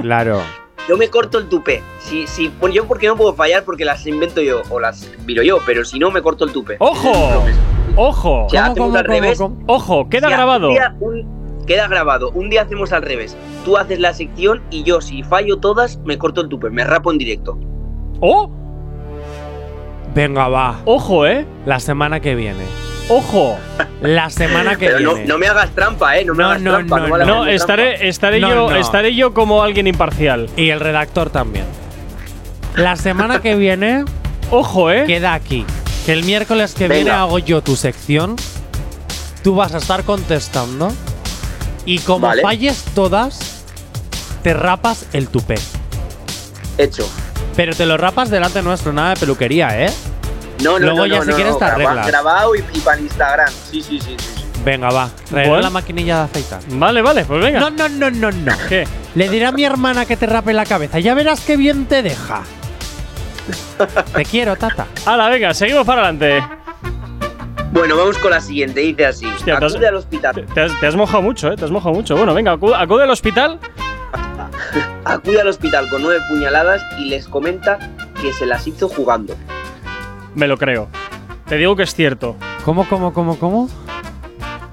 claro. Yo me corto el tupé. Si, si, bueno, yo porque no puedo fallar porque las invento yo o las viro yo, pero si no me corto el tupé. ¡Ojo! ¡Ojo! Si hacemos al revés. ¡Ojo! ¡Queda grabado! un- queda grabado. Un día hacemos al revés. Tú haces la sección y yo, si fallo todas, me corto el tupé. Me rapo en directo. ¡Oh! Venga, va. ¡Ojo, eh! La semana que viene. ¡Ojo! La semana que Pero no, viene. no me hagas trampa, ¿eh? No me No, hagas no, trampa. no, No, trampa. estaré, estaré, No, yo, no. estaré yo como alguien imparcial. Y el redactor también. La semana que viene ¡Ojo, eh! queda aquí. Que el miércoles que Venga. viene hago yo tu sección. Tú vas a estar contestando. Y como Vale. falles todas, te rapas el tupé. Hecho. Pero te lo rapas delante nuestro, nada de peluquería, ¿eh? No, no, Luego no, ya no, si no, quieres no, te graba-. Grabado y, y para Instagram. Sí, sí, sí, sí. Venga, va. Traeré Bueno. la maquinilla de afeitar. Vale, vale, pues venga. No, no, no, no, no. ¿Qué? Le diré a mi hermana que te rape la cabeza. Ya verás qué bien te deja. te quiero, tata. Hala, venga, seguimos para adelante. Bueno, vamos con la siguiente. Dice así. Hostia, te has- Acude al hospital. Te has, te has mojado mucho, eh. Te has mojado mucho. Bueno, venga, acu- acude al hospital. Acude al hospital con nueve puñaladas y les comenta que se las hizo jugando. Me lo creo. Te digo que es cierto. ¿Cómo, cómo, cómo, cómo?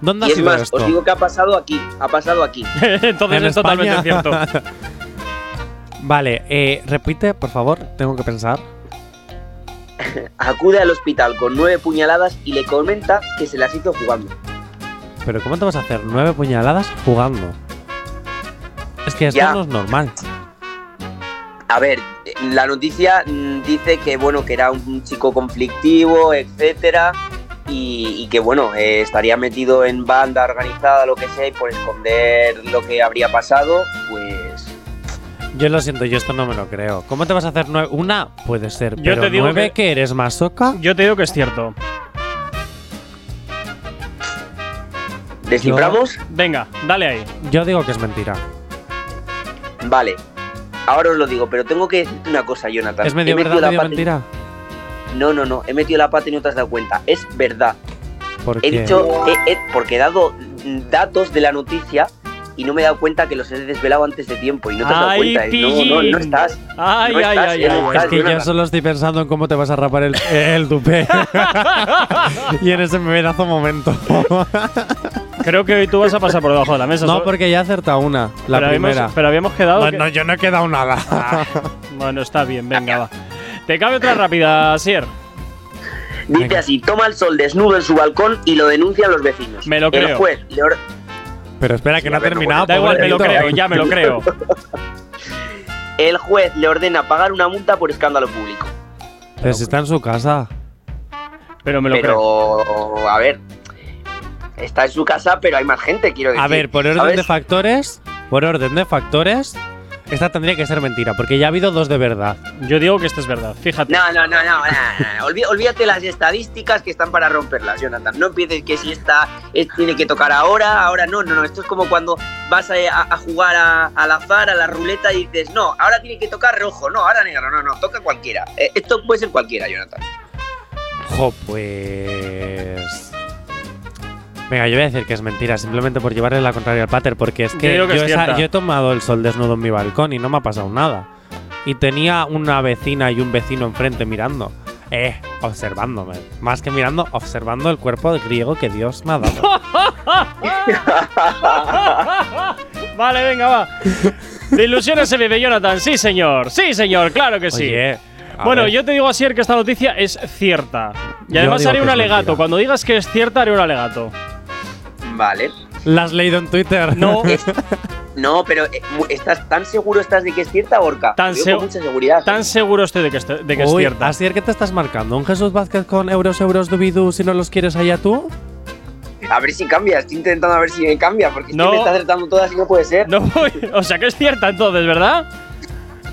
¿Dónde Y ha es sido más, esto? os digo que ha pasado aquí. Ha pasado aquí. Entonces En es totalmente España. cierto. vale, eh, repite, por favor. Tengo que pensar. Acude al hospital con nueve puñaladas y le comenta que se las hizo jugando. Pero ¿cómo te vas a hacer nueve puñaladas jugando? Es que esto Ya. no es normal. A ver, la noticia mm, dice que bueno, que era un chico conflictivo, etcétera, y, y que bueno, eh, estaría metido en banda organizada, lo que sea, y por esconder lo que habría pasado, pues Yo lo siento, yo esto no me lo creo. ¿Cómo te vas a hacer nueve? Una puede ser, Yo pero te digo nueve que- que eres masoca. Yo te digo que es cierto. desciframos. Venga, dale ahí. Yo digo que es mentira. Vale. Ahora os lo digo, pero tengo que decirte una cosa, Jonathan. ¿Es medio He verdad, la medio pata en- mentira? No, no, no. He metido la pata y no te has dado cuenta. Es verdad. ¿Por He qué? dicho, he- he- porque he dado datos de la noticia y no me he dado cuenta que los he desvelado antes de tiempo y no te has dado Ay, cuenta. ¿eh? No, no, no estás. Ay, No ay, estás, ay, ay, no ay. Es estás, que yo solo estoy pensando en cómo te vas a rapar el, el tupé. y en ese pedazo momento. Creo que hoy tú vas a pasar por debajo de la mesa. No, ¿sabes? porque ya he acertado una, la pero primera. Habíamos, pero habíamos quedado. No, que- no, yo no he quedado nada. Bueno, está bien, venga, va. Te cabe otra rápida, Sier. Dice así, toma el sol desnudo en su balcón y lo denuncian los vecinos. Me lo El creo. juez le or- Pero espera, que no ha terminado. Da igual, me lo creo, ya me lo creo. el juez le ordena pagar una multa por escándalo público. Pero si está en su casa. Pero me lo pero, creo. a ver, está en su casa, pero hay más gente, quiero decir. A ver, por orden ¿sabes? de factores, por orden de factores, esta tendría que ser mentira, porque ya ha habido dos de verdad. Yo digo que esto es verdad, fíjate. No, no, no, no, no, no. Olví- olvídate las estadísticas que están para romperlas, Jonathan. No empieces que si esta es- tiene que tocar ahora, ahora no, no, no. Esto es como cuando vas a jugar a- al azar, a la ruleta y dices, no, ahora tiene que tocar rojo, no, ahora negro, no, no, toca cualquiera. Eh, esto puede ser cualquiera, Jonathan. Jo, pues. Venga, yo voy a decir que es mentira, simplemente por llevarle la contraria al pater, porque es que, Yo que yo, es esa- yo he tomado el sol desnudo en mi balcón y no me ha pasado nada. Y tenía una vecina y un vecino enfrente mirando. Eh, observándome. Más que mirando, observando el cuerpo griego que Dios me ha dado. vale, venga, va. De ilusiones se vive, Jonathan. Sí, señor. Sí, señor, claro que sí. Oye, bueno, ver. yo te digo así que esta noticia es cierta. Y además haré un alegato. mentira. Cuando digas que es cierta, haré un alegato. Vale. ¿La has leído en Twitter? No. No, pero eh, ¿estás tan seguro estás de que es cierta, Orca? Tan, se- con mucha seguridad. tan seguro estoy de que, este- de que es cierta. Así es que te estás marcando. ¿Un Jesús Vázquez con euros, euros, dubidú si no los quieres allá tú? A ver si cambia, estoy intentando a ver si cambia, porque es que No. me está acertando todas y no puede ser. No, o sea que es cierta entonces, ¿verdad?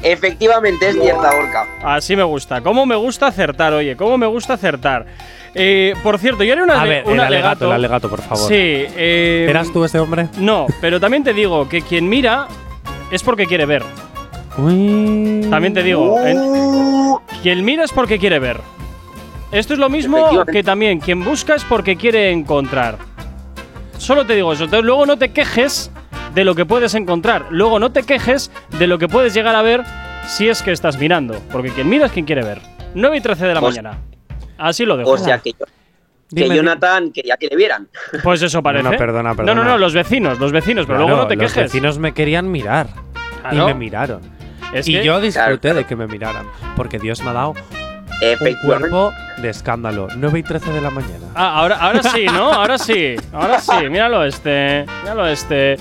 Efectivamente es cierta, Orca. Así me gusta. ¿Cómo me gusta acertar, oye? ¿Cómo me gusta acertar? Eh, por cierto, yo haré una A ver, un el alegato, alegato. el alegato, por favor. Sí. eh, ¿Eras tú ese hombre? No, pero también te digo que quien mira es porque quiere ver. Uy. También te digo, en- quien mira es porque quiere ver. Esto es lo mismo que también quien busca es porque quiere encontrar. Solo te digo eso. Entonces, luego no te quejes de lo que puedes encontrar. Luego no te quejes de lo que puedes llegar a ver si es que estás mirando. Porque quien mira es quien quiere ver. 9 y 13 de la mañana. Así lo dejo. O sea que, yo- que Jonathan quería que le vieran. Pues eso parece. No, no, perdona, No, perdona. no, no, los vecinos, los vecinos, pero Claro, luego no te los quejes. vecinos me querían mirar. Y me miraron. Es y que- yo disfruté Claro. de que me miraran. Porque Dios me ha dado un cuerpo de escándalo. 9 y 13 de la mañana. Ah, ahora, ahora sí, ¿no? Ahora sí, ahora sí. Míralo este, míralo este.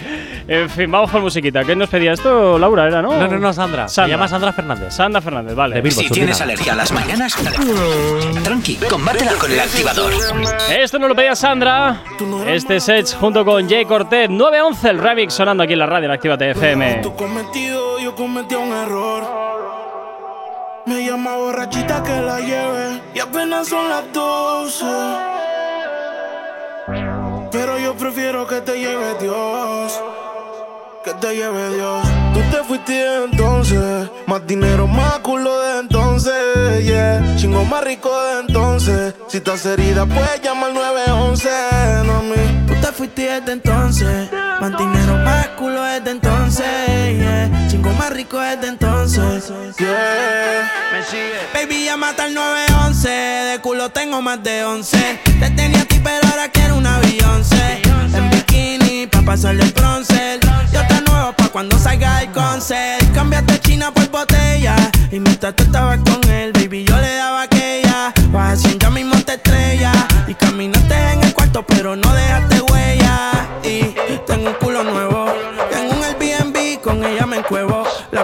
En fin, vamos con musiquita. ¿Qué nos pedía esto? Laura era, ¿no? No, no, no, Sandra. Se Sandra. llama Sandra Fernández. Sandra Fernández, vale. De Bilbo, Si tienes alergia a las mañanas, tranqui, combátela con el activador. Esto no lo pedía Sandra. Este es Edge junto con Jay Cortez. 911 el remix sonando aquí en la radio en Actívate FM. Tu cometido, yo cometí un error. Me llama borrachita que la lleve y apenas son las 12. Pero yo prefiero que te lleve Dios. Que te lleve Dios. Tú te fuiste entonces. Más dinero, más culo de entonces. Yeah. Chingo más rico de entonces. Si estás herida, puedes llamar 911. No mí. Tú te fuiste desde entonces. Más dinero, más culo desde entonces. Yeah. Chingo más rico desde entonces. Yeah. Me sigue. Baby, llámate al 911. De culo tengo más de 11. Te tenía a ti, pero ahora quiero una Beyoncé. En bikini, pa' pasarle el bronce. Yo te nuevo pa' cuando salga el concert. Cambiaste China por botella. Y mientras tú estabas con él, baby, yo le daba aquella. Vas así, ya mismo te estrella. Y caminaste en el cuarto, pero no dejaste huella. Y tengo un culo nuevo. Tengo un Airbnb, con ella me encuevo.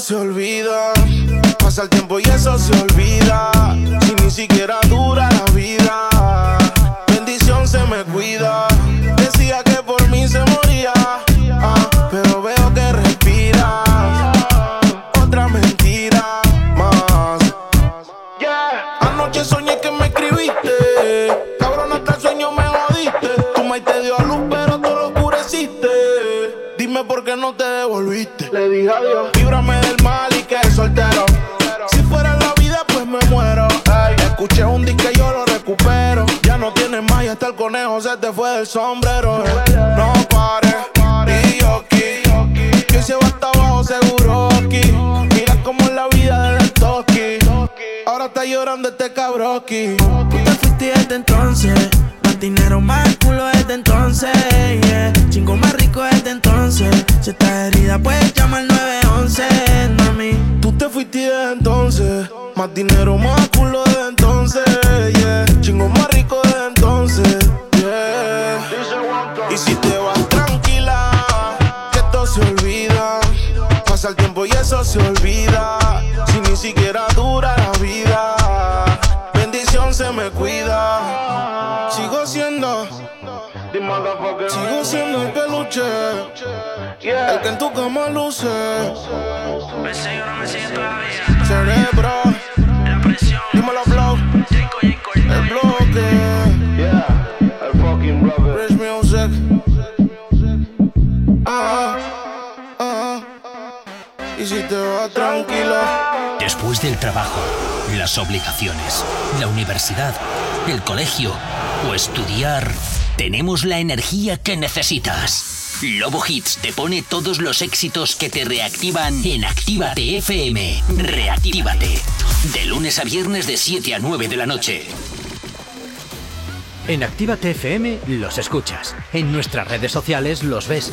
Se olvida. Pasa el tiempo y eso se olvida. Si ni siquiera dura la vida. Bendición se me cuida. Decía que por mí se moría. ah, pero veo que respiras. Otra mentira más. Yeah. Anoche soñé que me escribiste. Cabrón, hasta el sueño me jodiste. Tu maíz te dio a luz, pero tú lo oscureciste. Dime por qué no te viste. Le dije adiós. Líbrame hasta el conejo se te fue del sombrero. No pares, y yo aquí. Que se va hasta abajo seguro aquí. Mira cómo es la vida del toki. Ahora está llorando este cabroki. Tú te fuiste desde entonces. Más dinero, más culo desde entonces. Yeah. Chingo más rico desde entonces. Si estás herida, puedes llamar al 911, mami. Tú te fuiste desde entonces. Más dinero, más culo desde entonces. Pasa el tiempo y eso se olvida. Si ni siquiera dura la vida. Bendición se me cuida. Sigo siendo. Sigo siendo el peluche. El que en tu cama luce. Cerebro. Dímelo, flow. El bloque. Rich music. Si te vas tranquilo. Después del trabajo, las obligaciones, la universidad, el colegio o estudiar, tenemos la energía que necesitas. Lobo Hits te pone todos los éxitos que te reactivan en Actívate FM. Reactívate. De lunes a viernes de 7 a 9 de la noche. En Actívate FM los escuchas. En nuestras redes sociales los ves.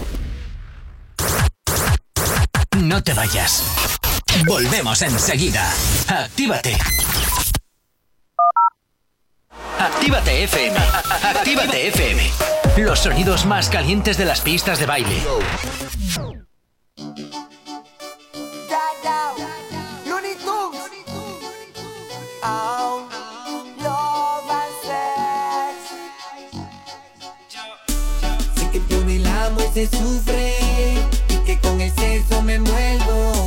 No te vayas. Volvemos enseguida. Actívate. Actívate FM. Actívate FM. Los sonidos más calientes de las pistas de baile. Looney Tunes. Sexo me envuelvo.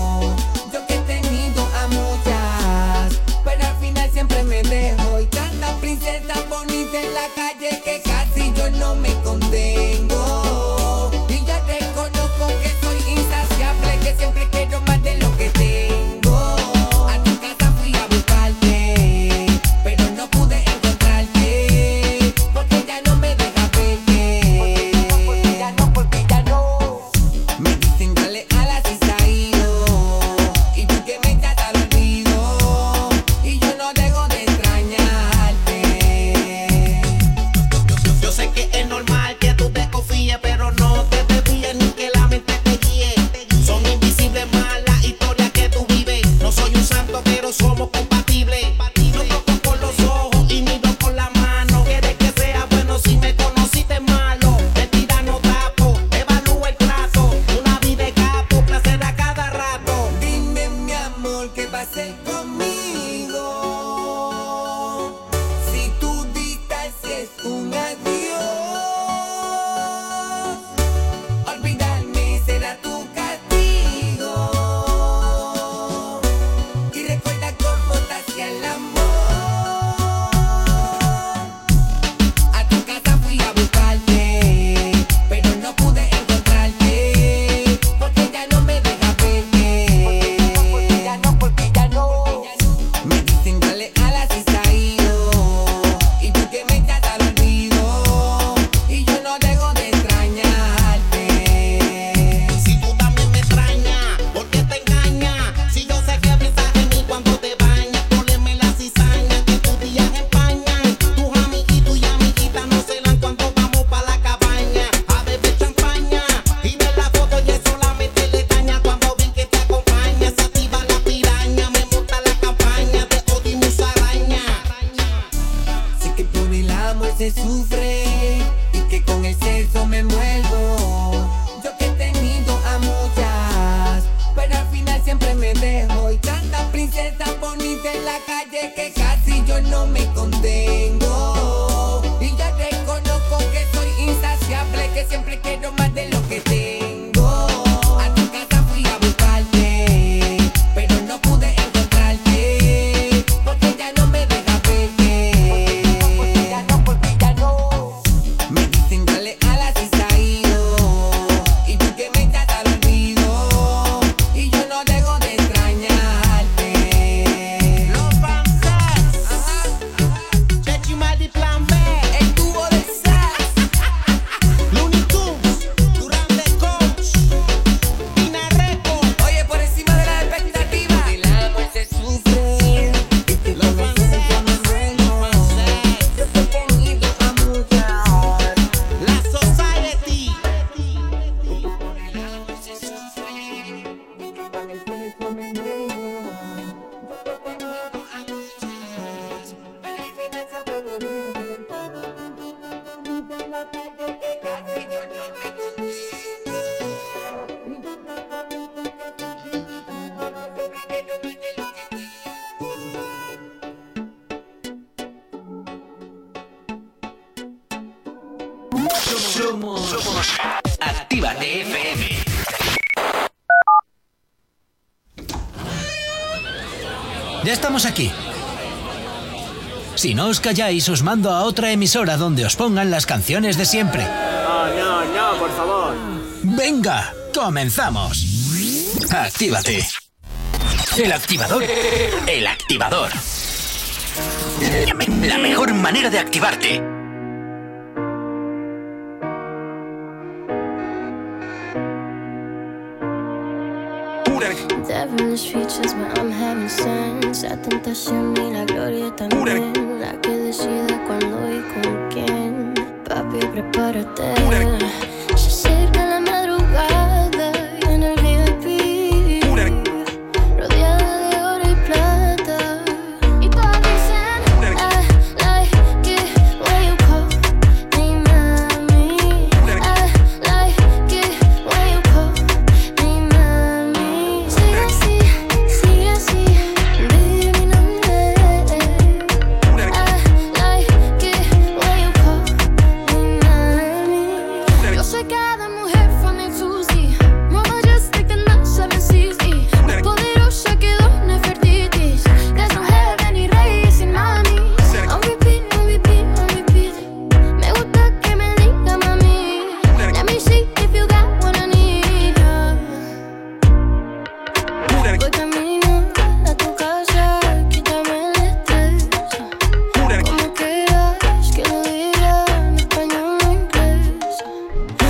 os calláis, os mando a otra emisora donde os pongan las canciones de siempre. No, no, no, por favor. Venga, comenzamos. Actívate. El activador. El activador. La mejor manera de activarte.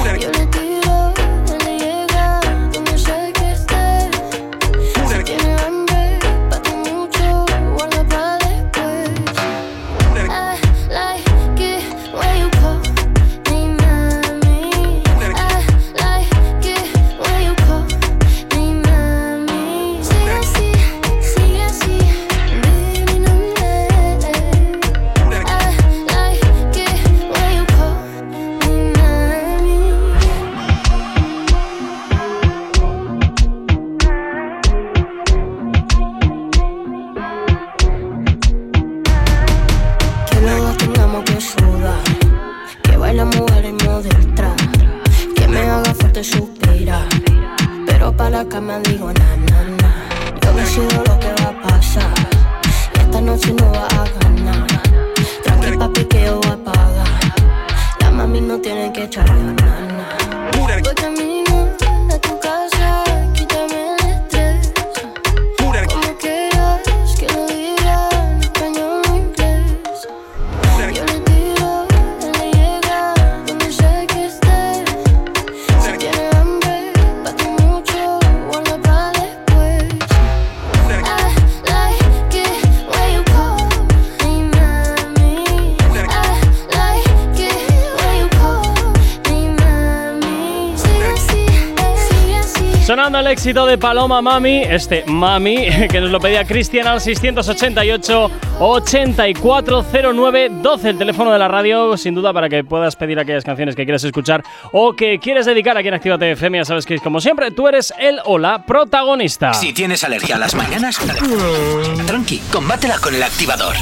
You're éxito de Paloma Mami, este Mami, que nos lo pedía Cristian al 688-8409-12, el teléfono de la radio, sin duda, para que puedas pedir aquellas canciones que quieres escuchar o que quieres dedicar aquí en Actívate FM. Ya sabes que, como siempre, tú eres el o la protagonista. Si tienes alergia a las mañanas, tranqui, combátela con el activador.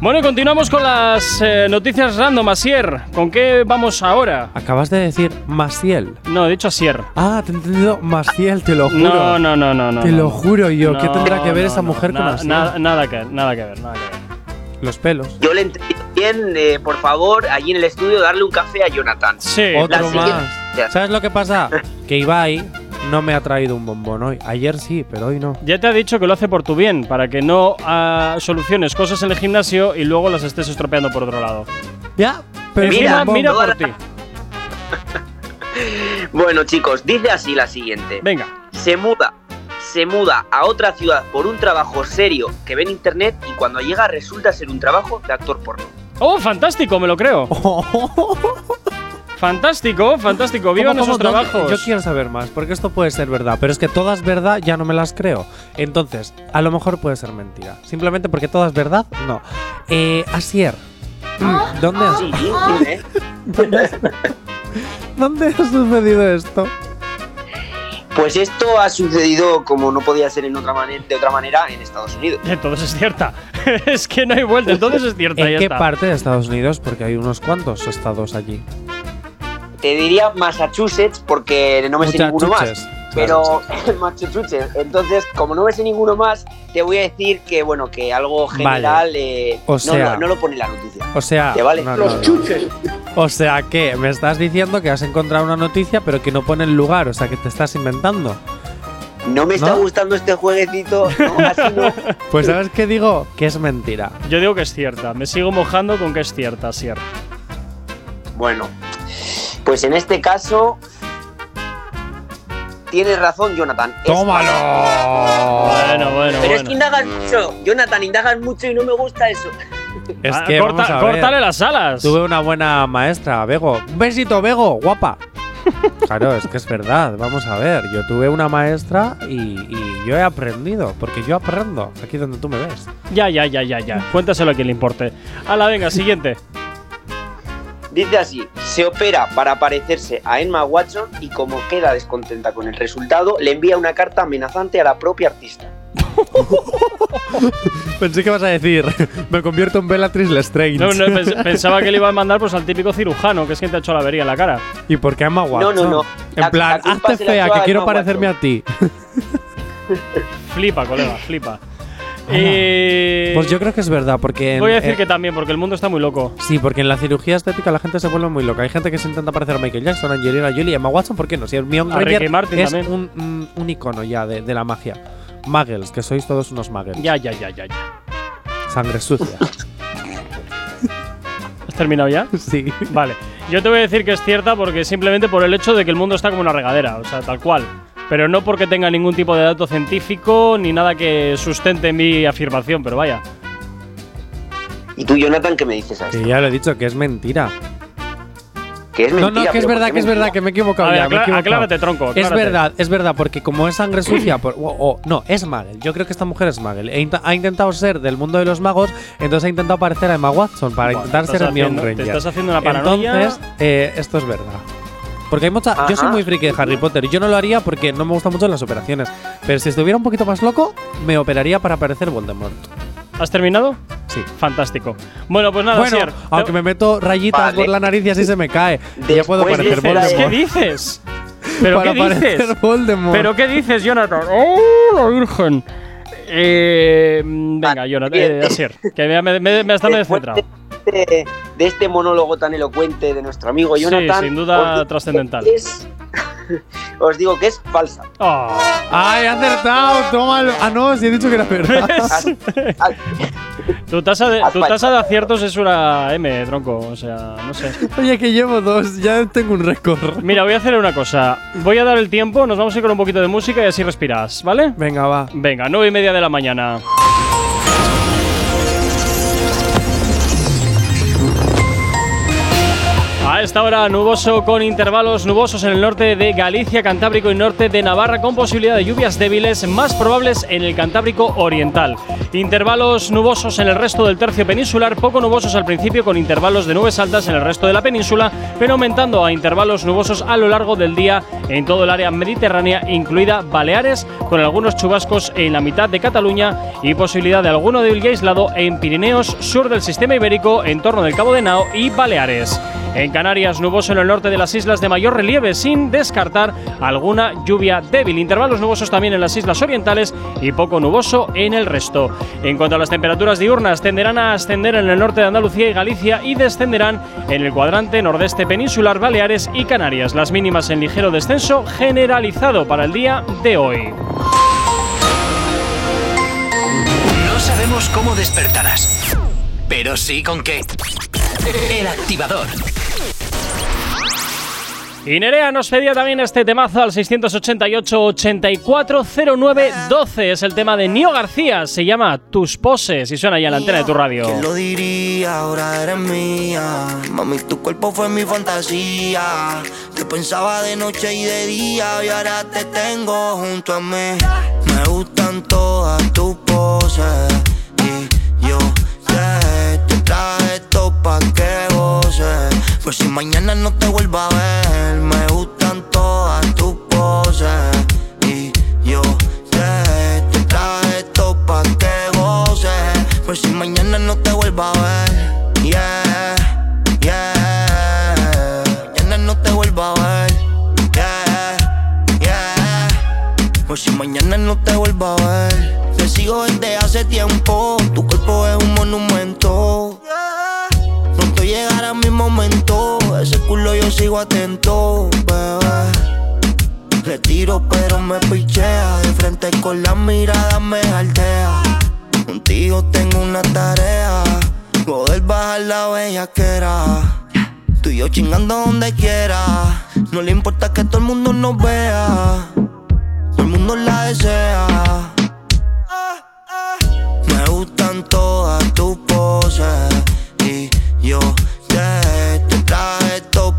Bueno, y continuamos con las eh, noticias random, Asier. ¿Con qué vamos ahora? Acabas de decir Masiel. No, he dicho Asier. Ah, te he entendido Masiel, te lo juro. No, no, no, no, no. Te no, lo juro yo. ¿Qué No, tendrá que ver no, esa no, mujer con nada, Masiel? nada, nada que, nada que ver, nada que ver. Los pelos. Yo le entendí bien, eh, por favor, allí en el estudio, darle un café a Jonathan. Sí. Otro más. ¿Sabes lo que pasa? Que Ibai no me ha traído un bombón hoy. Ayer sí, pero hoy no. Ya te ha dicho que lo hace por tu bien, para que no ah, soluciones cosas en el gimnasio y luego las estés estropeando por otro lado. Ya, pero mira, mira por ti. Bueno, chicos, dice así la siguiente. Venga. Se muda, se muda a otra ciudad por un trabajo serio que ve en internet y cuando llega resulta ser un trabajo de actor porno. ¡Oh, fantástico! Me lo creo. fantástico, fantástico. ¡Vivan ¿Cómo, esos cómo? ¿Dónde? trabajos! Yo quiero saber más, porque esto puede ser verdad, pero es que todas verdad ya no me las creo. Entonces, a lo mejor puede ser mentira. Simplemente porque todas verdad, no. Eh, Asier, ¿dónde, has- Sí, dime. ¿dónde ha sucedido esto? Pues esto ha sucedido como no podía ser en otra manera, de otra manera en Estados Unidos. Entonces es cierta. es que no hay vuelta. Entonces es cierta. ¿En ya qué está. parte de Estados Unidos? Porque hay unos cuantos estados allí. Te diría Massachusetts porque no me sé ninguno más. Pero Massachusetts. Entonces, como no me sé ninguno más, te voy a decir que bueno, que algo general eh, O no, sea- no, no lo pone en la noticia. O sea, ¿Te vale? no, no, no. O sea que me estás diciendo que has encontrado una noticia, pero que no pone el lugar, o sea que te estás inventando. No me está ¿No? gustando este jueguecito, no, así no. Pues ¿sabes qué digo? Que es mentira. Yo digo que es cierta. Me sigo mojando con que es cierta, Asier. Bueno, pues en este caso tienes razón, Jonathan. Es- ¡Tómalo! Bueno, bueno, Pero es bueno. que indagas mucho, Jonathan, indagas mucho y no me gusta eso. Es Ah, que corta- vamos a ver. córtale las alas. Tuve una buena maestra, Bego. Un besito, Bego, guapa. Claro, es que es verdad. Vamos a ver. Yo tuve una maestra y, y yo he aprendido, porque yo aprendo aquí donde tú me ves. Ya, ya, ya, ya, ya. Cuéntaselo a quien le importe. Hala, venga, siguiente. Dice así, se opera para parecerse a Emma Watson y como queda descontenta con el resultado, le envía una carta amenazante a la propia artista. Pensé que vas a decir, me convierto en Bellatrix Lestrange. No, no, pens- pensaba que le iba a mandar pues, al típico cirujano, que es quien te ha hecho la avería en la cara. ¿Y por qué Emma Watson? no, no. En La- plan, la hazte fea, que quiero Emma parecerme a ti. Flipa, colega, flipa. Eh, Pues yo creo que es verdad, porque. en- Voy a decir eh, que también, porque el mundo está muy loco. Sí, porque en la cirugía estética la gente se vuelve muy loca. Hay gente que se intenta parecer a Michael Jackson, Angelina Jolie, Emma Watson, ¿por qué no? Si A Granger Martin es también. un, un, un icono ya de, de la magia. Muggles, que sois todos unos muggles. Ya, ya, ya, ya, ya. Sangre sucia. ¿Has terminado ya? sí. Vale. Yo te voy a decir que es cierta porque simplemente por el hecho de que el mundo está como una regadera, o sea, tal cual. Pero no porque tenga ningún tipo de dato científico ni nada que sustente mi afirmación, pero vaya. ¿Y tú, Jonathan, qué me dices a esto? Que ya lo he dicho, que es mentira. Que es No, mentira. no, que es verdad, ¿por qué que es mentira? verdad, que me he equivocado A ver, ya. me he equivocado. aclárate, tronco, Es verdad, es verdad, porque como es sangre sucia, por- o, o- no, es Muggle. Yo creo que esta mujer es Muggle. E ha intentado ser del mundo de los magos, entonces ha intentado parecer a Emma Watson para Buah, intentar te ser Hermione te Granger. estás haciendo una paranoia. Entonces, eh, esto es verdad. Porque hay mucha. Yo soy muy friki de Harry Potter. Yo no lo haría porque no me gustan mucho las operaciones. Pero si estuviera un poquito más loco, me operaría para parecer Voldemort. ¿Has terminado? Sí. Fantástico. Bueno, pues nada, bueno, Asier, aunque te- me meto rayitas Vale. por la nariz y así se me cae. Y ya puedo parecer Voldemort. ¿Qué dices? ¿Pero para qué dices? Voldemort. ¿Pero qué dices, Jonathan? ¡Oh, la Virgen! Eh, venga, Jonathan, eh. Asier, que me, me, me, he descentrado. De, este- monólogo tan elocuente de nuestro amigo Sí, Jonathan. sin duda trascendental. que es- os digo que es falsa. Oh, ¡Ay, acertado! ¡Tómalo! Ah, no, sí he dicho que era verdad. Ah, tu, tasa de, tu tasa de aciertos es una M, tronco. O sea, no sé. Oye, que llevo dos, ya tengo un récord. Mira, voy a hacer una cosa. Voy a dar el tiempo, nos vamos a ir con un poquito de música y así respiras, ¿vale? Venga, va. Venga, nueve y media de la mañana. Esta hora nuboso con intervalos nubosos en el norte de Galicia, Cantábrico y norte de Navarra con posibilidad de lluvias débiles más probables en el Cantábrico oriental. Intervalos nubosos en el resto del tercio peninsular, poco nubosos al principio con intervalos de nubes altas en el resto de la península, pero aumentando a intervalos nubosos a lo largo del día en todo el área mediterránea, incluida Baleares, con algunos chubascos en la mitad de Cataluña y posibilidad de alguno débil y aislado en Pirineos, sur del sistema ibérico, en torno del Cabo de Nao y Baleares. En Canarias, nuboso en el norte de las islas de mayor relieve, sin descartar alguna lluvia débil. Intervalos nubosos también en las islas orientales y poco nuboso en el resto. En cuanto a las temperaturas diurnas, tenderán a ascender en el norte de Andalucía y Galicia y descenderán en el cuadrante nordeste peninsular, Baleares y Canarias. Las mínimas en ligero descenso generalizado para el día de hoy. No sabemos cómo despertarás, pero sí con qué. El activador. Y Nerea nos pedía también este temazo al 688-840912. Es el tema de Nio García. Se llama Tus poses y suena ya en la antena de tu radio. ¿Quién lo diría? Ahora eres mía. Mami, tu cuerpo fue mi fantasía. Te pensaba de noche y de día y ahora te tengo junto a mí. Me gustan todas tus poses y yo te, te traje esto pa' que Pues si mañana no te vuelva a ver, me gustan todas tus poses y yo te, te traje esto pa' que goces. Pues si mañana no te vuelva a ver, yeah, yeah. Mañana no te vuelva a ver, yeah, yeah. Pues si mañana no te vuelva a ver, te sigo desde hace tiempo. Tu cuerpo es un monumento. Llegará mi momento. Ese culo yo sigo atento, bebé. Le tiro pero me pichea. De frente con la mirada me altea. Contigo tengo una tarea. Poder bajar la bellaquera. Tú y yo chingando donde quiera. No le importa que todo el mundo nos vea. Todo el mundo la desea. Me gustan todas tus poses y yo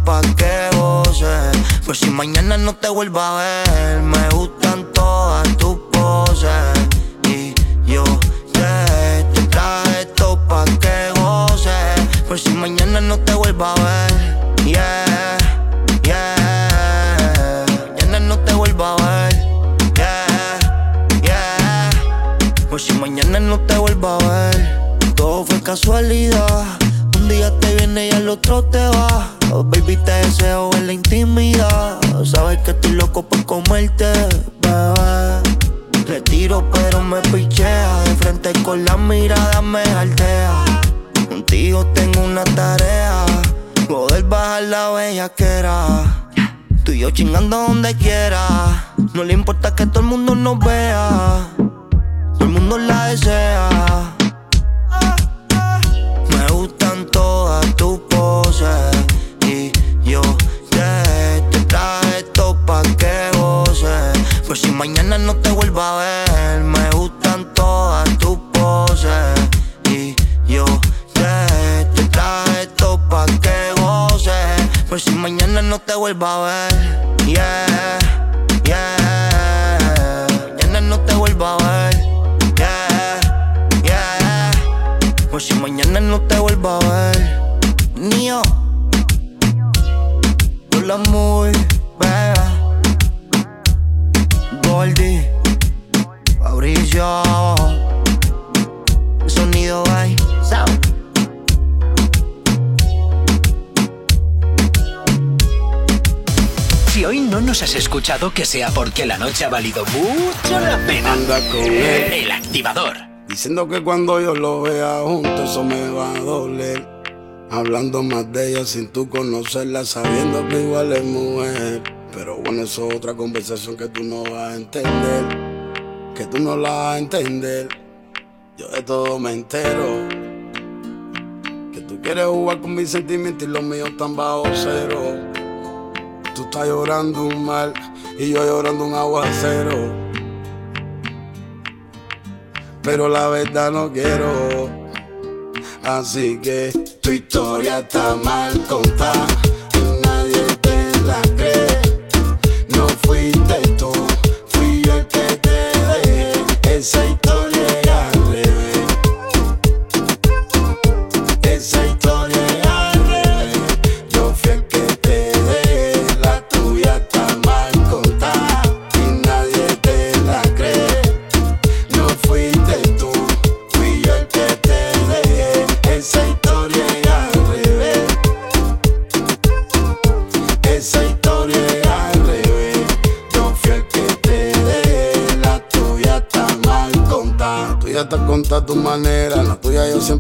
pa' que goces. Pues si mañana no te vuelva a ver, me gustan todas tus poses y yo te, te traje esto pa' que goces. Pues si mañana no te vuelva a ver, yeah, yeah. Mañana no te vuelva a ver, yeah, yeah. Pues si mañana no te vuelva a ver, todo fue casualidad. Un día te viene y al otro te va. Oh, baby, te deseo en la intimidad. Sabes que estoy loco por comerte, bebé. Le tiro pero me pichea. De frente con la mirada me altea. Contigo tengo una tarea. Poder bajar la bellaquera. Tú y yo chingando donde quiera. No le importa que todo el mundo nos vea. Todo el mundo la desea. Me gustan todas tus poses yo te, traje esto pa' que goces. Pues si mañana no te vuelva a ver, me gustan todas tus poses y yo te, traje esto pa' que goces. Pues si mañana no te vuelva a ver, yeah, yeah. Mañana no te vuelva a ver, yeah, yeah. Pues si mañana no te vuelva a ver. Por la muy, beba. Goldie, Fabricio. Sonido by Sound. Si hoy no nos has escuchado, que sea porque la noche ha valido mucho la pena. El activador. Diciendo que cuando yo lo vea junto eso me va a doler. Hablando más de ella sin tú conocerla, sabiendo que igual es mujer. Pero bueno, eso es otra conversación que tú no vas a entender. Que tú no la vas a entender. Yo de todo me entero. Que tú quieres jugar con mis sentimientos y los míos están bajo cero. Tú estás llorando un mal y yo llorando un aguacero. Pero la verdad no quiero. Así que tu historia está mal contada. Nadie te la cree. No fui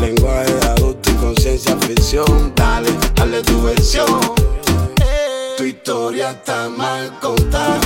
Lenguaje de adulto y conciencia ficción. Dale, dale tu versión. Tu historia está mal contada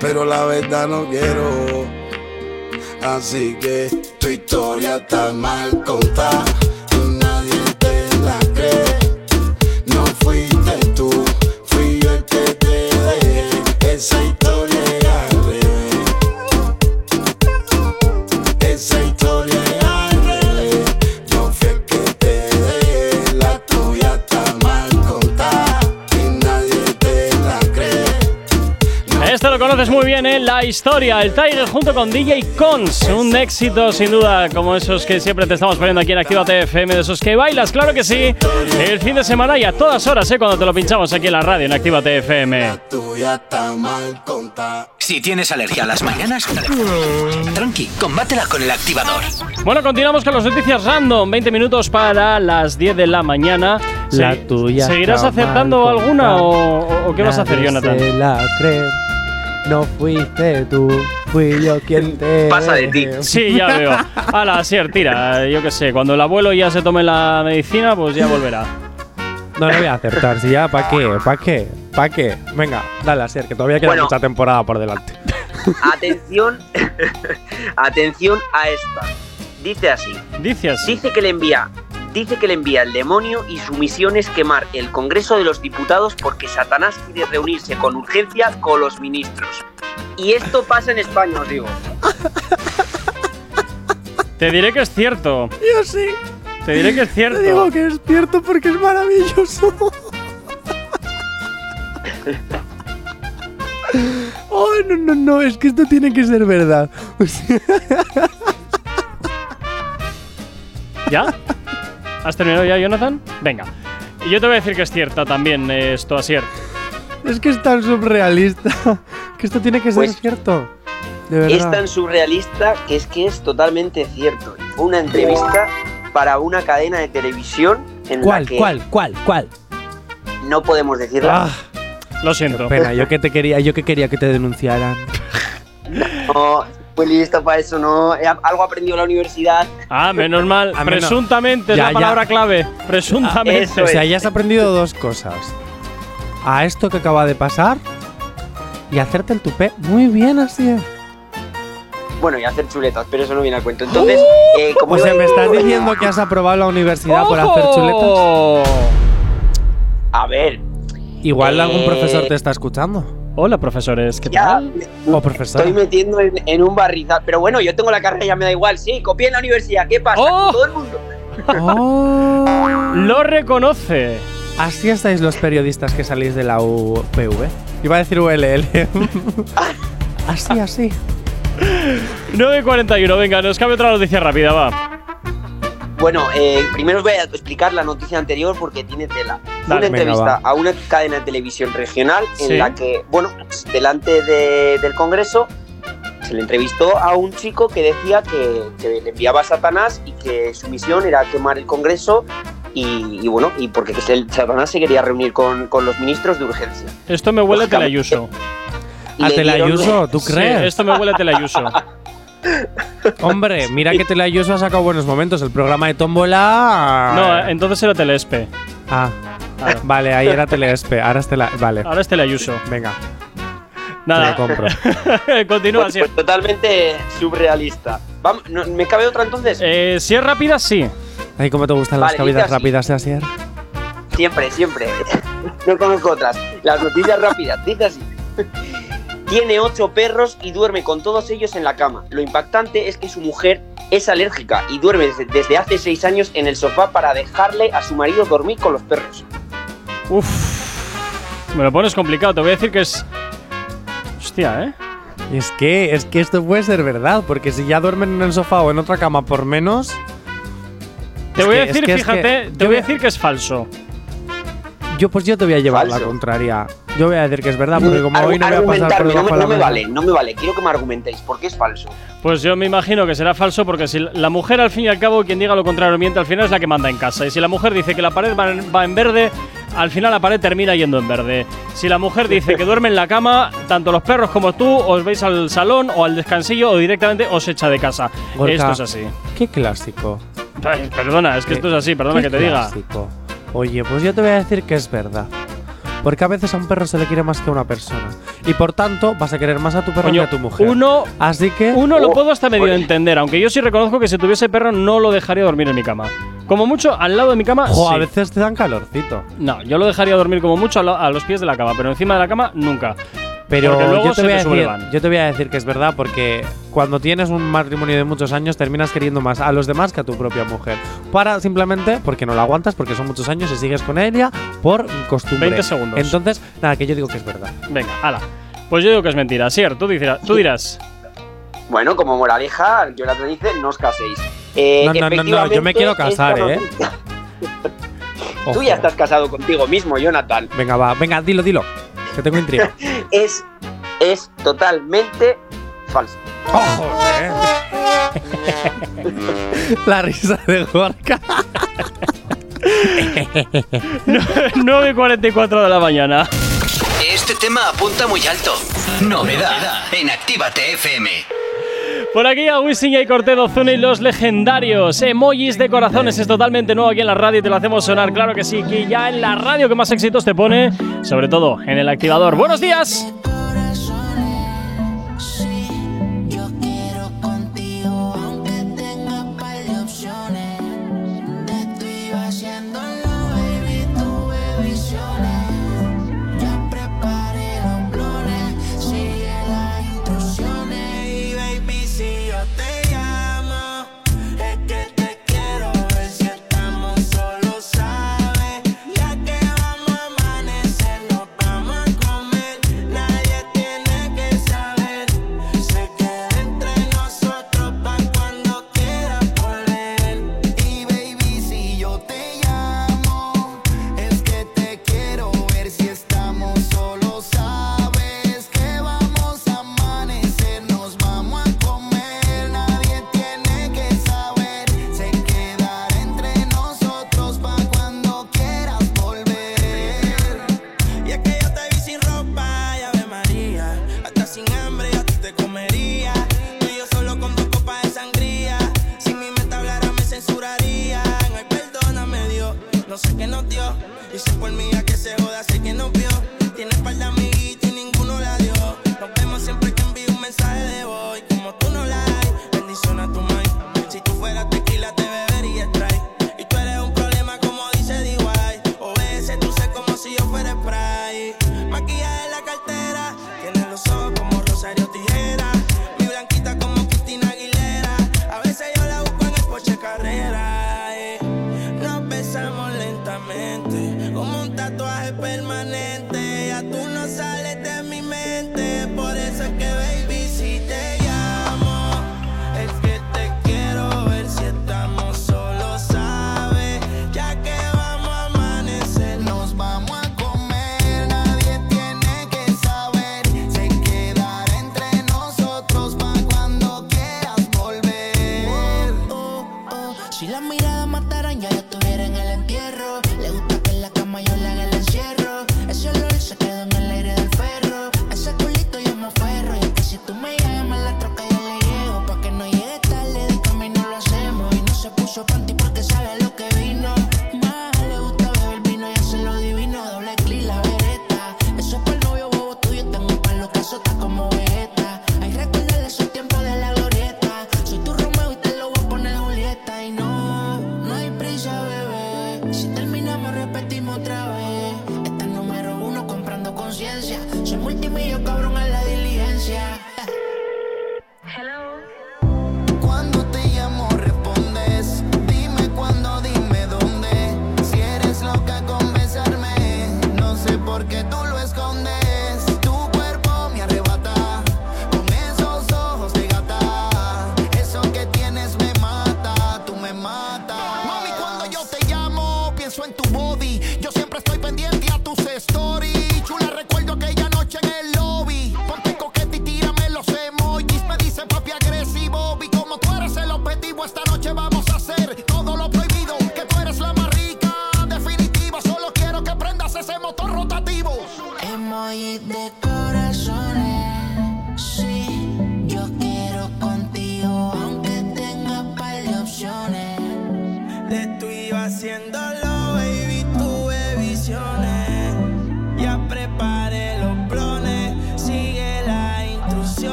Pero la verdad no quiero. Así que tu historia está mal contada nadie te la cree. No fuiste tú, fui yo el que te dejé. Esa lo conoces muy bien, ¿eh? La historia, el Tiger junto con DJ Cons. Un éxito, sin duda, como esos que siempre te estamos poniendo aquí en Actívate FM, de esos que bailas, claro que sí. El fin de semana y a todas horas, ¿eh? Cuando te lo pinchamos aquí en la radio, en Actívate FM. tuya está mal contada. Si tienes alergia a las mañanas, tranqui, combátela con el activador. Bueno, continuamos con las noticias random. 20 minutos para las 10 de la mañana. La Se- tuya ¿Seguirás mal alguna o, o- qué vas a hacer, Jonathan? se la cree. No fuiste tú, fui yo quien te. dejé. Sí, ya veo. Hala, Asier, tira. Yo qué sé, cuando el abuelo ya se tome la medicina, pues ya volverá. No le voy a acertar, si ya, ¿para qué? ¿Para qué? ¿Para qué? Venga, dale a ser, que todavía queda Bueno. mucha temporada por delante. Atención, atención a esta. Dice así. Dice así. Dice que le envía, dice que le envía el demonio y su misión es quemar el Congreso de los Diputados porque Satanás quiere reunirse con urgencia con los ministros. Y esto pasa en España, os digo. Te diré que es cierto. Yo sí. Te diré que es cierto. Te digo que es cierto porque es maravilloso. Oh, no, no, no, es que esto tiene que ser verdad. ¿Ya? ¿Has terminado ya, Jonathan? Venga. Y yo te voy a decir que es cierta también eh, esto, Asier. es que es tan surrealista que esto tiene que ser Pues- cierto. De Es verdad. tan surrealista que es que es totalmente cierto. Fue una entrevista para una cadena de televisión en la ¿Cuál, que cuál, cuál, cuál? no podemos decirla. Ah, Lo siento. pena, yo que te quería, yo que quería que te denunciaran. No, listo para eso, no. He- Algo aprendido en la universidad. Ah, menos mal. A menos- Presuntamente es Ya, la ya. palabra clave. Presuntamente. Eso O sea, es. ya has aprendido dos cosas. A esto que acaba de pasar y hacerte el tupé. Muy bien, así es. Bueno, y hacer chuletas, pero eso no viene a cuento. Entonces, eh, como O sea, ¿me estás diciendo- que has aprobado la universidad por hacer chuletas? A ver, Igual Eh, algún profesor te está escuchando. Hola, profesores. ¿Qué ya tal? me O profesora. estoy metiendo en, en un barrizal. Pero bueno, yo tengo la carrera, ya me da igual. Sí, copié en la universidad. ¿Qué pasa? ¡Oh! Todo el mundo. Oh. Lo reconoce. Así estáis los periodistas que salís de la UPV. Iba a decir ULL. así, así. 9.41, venga, nos cabe otra noticia rápida, va. Bueno, eh, primero os voy a explicar la noticia anterior porque tiene tela. Dale, una entrevista venga, a una cadena de televisión regional en Sí. la que, bueno, pues, delante de- del Congreso se le entrevistó a un chico que decía que, que le enviaba a Satanás y que su misión era quemar el Congreso y, y bueno, y porque el Satanás se quería reunir con, con los ministros de urgencia. Esto me huele a Telayuso. ¿A Telayuso? ¿Tú Sí, crees? esto me huele a Telayuso. Hombre, mira que Telayuso ha sacado buenos momentos. El programa de Tómbola. No, entonces era Telespe. Ah, vale, ahí era Telespe. Ahora es Tela. Vale. Ahora es Telayuso. Venga. Nada. Lo compro. Continúa, Pues, sí. pues totalmente surrealista. Vamos, no, ¿Me cabe otra entonces? Eh, si es rápida, sí. Ay, ¿cómo te gustan Vale, las cabidas rápidas de Asier? Siempre, siempre. No conozco otras. Las noticias rápidas. Dice así. Tiene ocho perros y duerme con todos ellos en la cama. Lo impactante es que su mujer es alérgica y duerme desde, desde hace seis años en el sofá para dejarle a su marido dormir con los perros. Uf. Me lo pones complicado. Te voy a decir que es. Hostia, ¿eh? Es que, es que esto puede ser verdad, porque si ya duermen en el sofá o en otra cama por menos. Te voy a que- es decir, que- es fíjate, que te yo voy a decir que es falso. Yo, pues yo te voy a llevar la contraria. Yo voy a decir que es verdad, porque como hoy no voy a pasar por argumentarme, no, debajo me- no me vale, no me vale. Quiero que me argumentéis. ¿Por qué es falso? Pues yo me imagino que será falso porque si la mujer, al fin y al cabo, quien diga lo contrario miente, al final es la que manda en casa. Y si la mujer dice que la pared va en, va en verde, al final la pared termina yendo en verde. Si la mujer dice que duerme en la cama, tanto los perros como tú os veis al salón o al descansillo o directamente os echa de casa. Gorka, Esto es así. Qué clásico. Ay, perdona, es que esto es así, perdona Qué que te diga. clásico. Oye, pues yo te voy a decir que es verdad. Porque a veces a un perro se le quiere más que a una persona. Y por tanto, vas a querer más a tu perro Coño, que a tu mujer. uno- Así que. Uno Oh, lo puedo hasta medio entender, aunque yo sí reconozco que si tuviese perro no lo dejaría dormir en mi cama. Como mucho al lado de mi cama. Jo, sí. a veces te dan calorcito. No, yo lo dejaría dormir como mucho a, lo- a los pies de la cama, pero encima de la cama nunca. Pero yo te, voy a decir, sublevan. yo te voy a decir que es verdad porque cuando tienes un matrimonio de muchos años terminas queriendo más a los demás que a tu propia mujer. Para simplemente porque no la aguantas, porque son muchos años y sigues con ella por costumbre. 20 segundos. Entonces, nada, que yo digo que es verdad. Venga, ala. Pues yo digo que es mentira. Sier, tú dirás. Tú dirás. Bueno, como moraleja, yo la te dice, no os caséis. Eh, No, no, no, no, yo me quiero casar, ¿eh? Tú ya estás casado contigo mismo, Jonathan. Venga, va, venga, dilo, dilo. Que tengo intriga. Es, es totalmente falso. ¡Ojo! La risa de Gorka. 9 y 44 de la mañana. Este tema apunta muy alto. Novedad en Actívate FM. Por aquí a Wisin y Cortez Ozuna y los legendarios emojis de corazones es totalmente nuevo aquí en la radio y te lo hacemos sonar, claro que sí, que ya en la radio que más éxitos te pone, sobre todo en el activador. ¡Buenos días!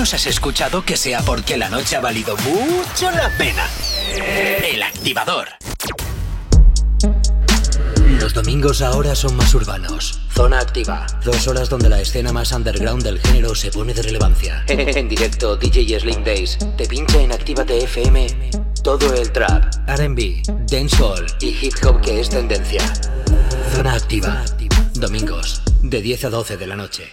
Nos has escuchado, que sea porque la noche ha valido mucho la pena. El activador. Los domingos ahora son más urbanos. Zona activa. Dos horas donde la escena más underground del género se pone de relevancia. en directo, DJ Slim Days te pincha en Actívate FM todo el trap, RB, dancehall y hip hop que es tendencia. Zona activa. Domingos, de 10 a 12 de la noche.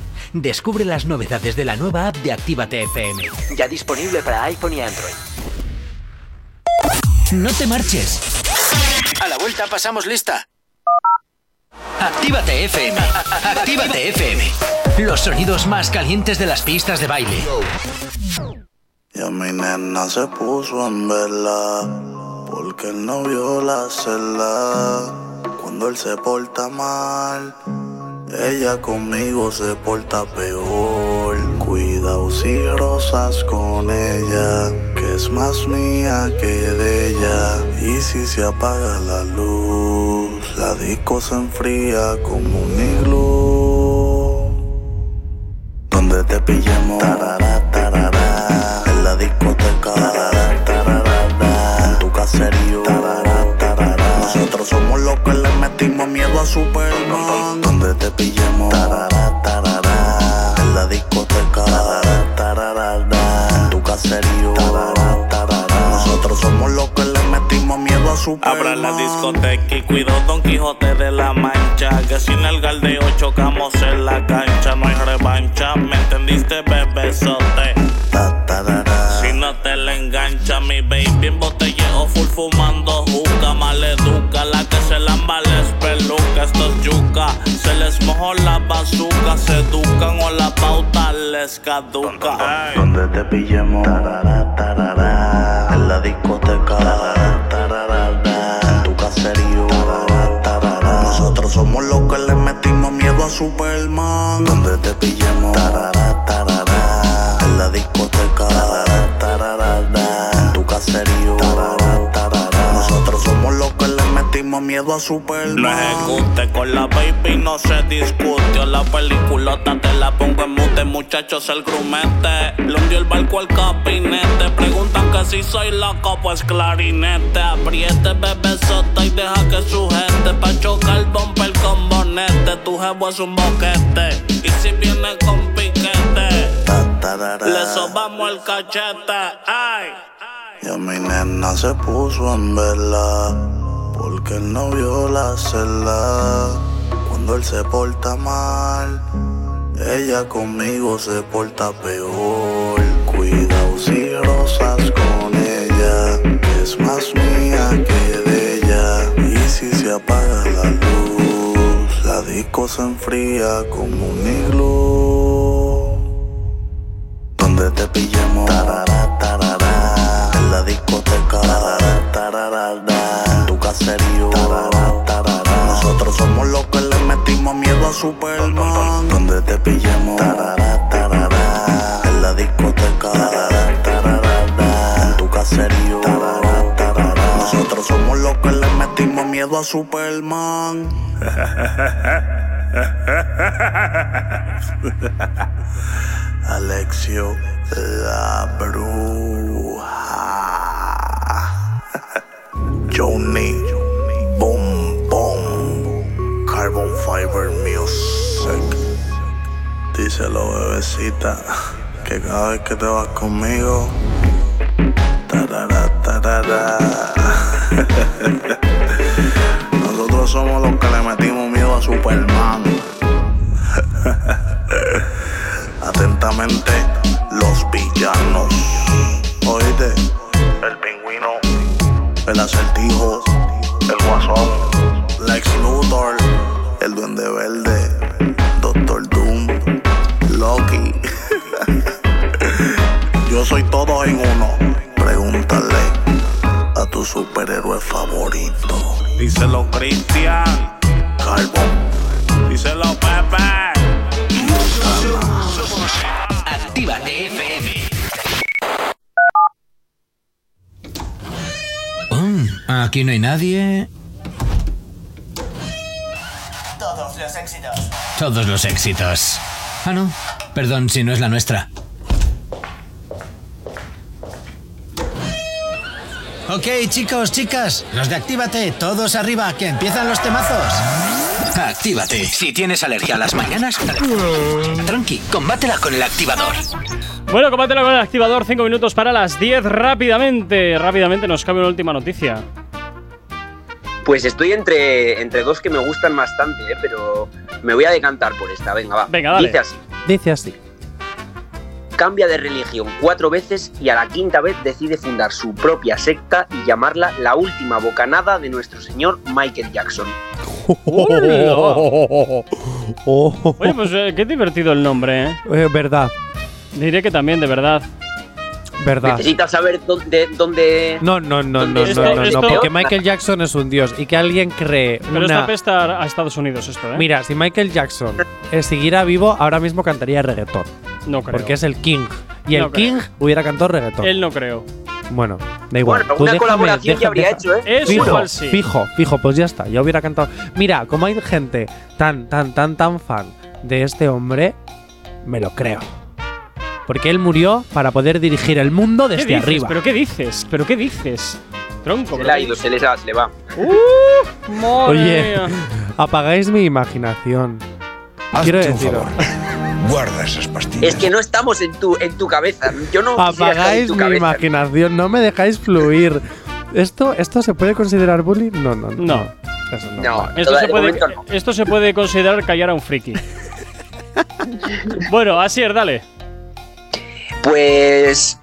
Descubre las novedades de la nueva app de Actívate FM. Ya disponible para iPhone y Android. No te marches. A la vuelta pasamos lista. Actívate FM. Actívate FM. Los sonidos más calientes de las pistas de baile. Y a mi nena se puso en vela porque el novio la cela. Cuando él se porta mal, ella conmigo se porta peor. Cuidado si rosas con ella, que es más mía que de ella. Y si se apaga la luz, la disco se enfría como un iglú. Donde te pillemos, tarara, tarara, en la discoteca, tarara, tarara, en tu caserío, tarara. Nosotros somos los que le metimos miedo a Superman. Donde te pillemos, tarara, tarara, en la discoteca, tarara, tarara, en tu caserío, tarara, tarara. Nosotros somos los que le metimos miedo a Superman. Abra la discoteca y cuido Don Quijote de la Mancha. Que sin el galdeo chocamos en la cancha. No hay revancha, ¿me entendiste, bebesote? Engancha, mi baby en botelleo full fumando juca. Maleduca, la que se lamba les peluca. Esto es yuca, se les mojó la bazuca. Se educan o la pauta les caduca. Donde te pillemos, tarara, tarara, en la discoteca, tarara, tarara, en tu caserío, tarara. Nosotros somos los que le metimos miedo a Superman. Donde te pillemos, tarara, tarara, en la discoteca, caserío. Nosotros somos los que le metimos miedo a Superman. Lo ejecute con la baby, no se discute. La peliculota te la pongo en mute, muchachos, el grumete. Le hundió el barco al gabinete. Preguntan que si soy loco, pues clarinete. Apriete, bebé sota y deja que sujete. Pa' chocar bumper con bonete. Tu jevo es un boquete. Y si viene con piquete, le sobamos el cachete. Ay. Y a mi nena se puso en vela porque el novio la cela. Cuando él se porta mal, ella conmigo se porta peor. Cuidado si rosas con ella, es más mía que de ella. Y si se apaga la luz, la disco se enfría como un iglú. Donde te tarara, en la discoteca. En tu caserío. Nosotros somos los que le metimos miedo a Superman. Donde te pillamos. En la discoteca. En tu caserío. Nosotros somos los que le metimos miedo a Superman. Alexio la bruja. Johnny, boom, boom. Carbon Fiber Music. Díselo, bebecita, que cada vez que te vas conmigo, tarara, tarara. Nosotros somos los que le metimos miedo a Superman. Atentamente, los villanos. Oíste, el acertijo, el guasón, Lex Luthor, el duende verde, Doctor Doom, Loki. Yo soy todos en uno. Pregúntale a tu superhéroe favorito. Díselo, Cristian. Carbon. Aquí no hay nadie. Todos los éxitos. Todos los éxitos. Ah, no. Perdón si no es la nuestra. Ok, chicos, chicas, los de Actívate, todos arriba, que empiezan los temazos. Actívate. Si tienes alergia a las mañanas, tranqui, combátela con el activador. Bueno, combátelo con el activador, 5 minutos para las 10. Rápidamente, rápidamente nos cabe una última noticia. Pues estoy entre, entre dos que me gustan bastante, ¿eh? pero me voy a decantar por esta. Venga, va. Venga, dale. Dice así. Dice así. Cambia de religión cuatro veces y a la quinta vez decide fundar su propia secta y llamarla la última bocanada de nuestro señor Michael Jackson. Oye, pues eh, qué divertido el nombre, ¿eh? Eh, verdad, Diré que también, de verdad. Verdad. Necesitas saber dónde... dónde No, no, no, no, no, Esto- no, no, esto- porque Michael Jackson es un dios y que alguien cree Pero una... pesta a Estados Unidos esto, ¿eh? Mira, si Michael Jackson eh, siguiera vivo, ahora mismo cantaría reggaetón. No creo. Porque es el King. Y No el King hubiera cantado reggaetón. Él no creo. Bueno, da igual. Bueno, Tú una déjame- colaboración ya habría deja- hecho, ¿eh? Eso Fijo, igual sí. fijo, fijo, pues ya está, ya hubiera cantado. Mira, como hay gente tan, tan, tan, tan fan de este hombre, me lo creo. Porque él murió para poder dirigir el mundo ¿Qué desde dices? arriba. ¿Pero qué dices? ¿Pero qué dices? Tronco, Se ¿pero le ha ido, se le, va, se le va. ¡Uh! madre Oye, mía. apagáis mi imaginación. Quiero deciros, Guarda esas pastillas. Es que no estamos en tu, en tu cabeza. Yo no quisiera estar en apagáis tu mi cabeza. imaginación, no me dejáis fluir. ¿Esto, ¿Esto se puede considerar bullying? No, no, no. No. Eso no. No, Esto se, de puede, no. esto se puede considerar callar a un friki. bueno, así es, dale. Pues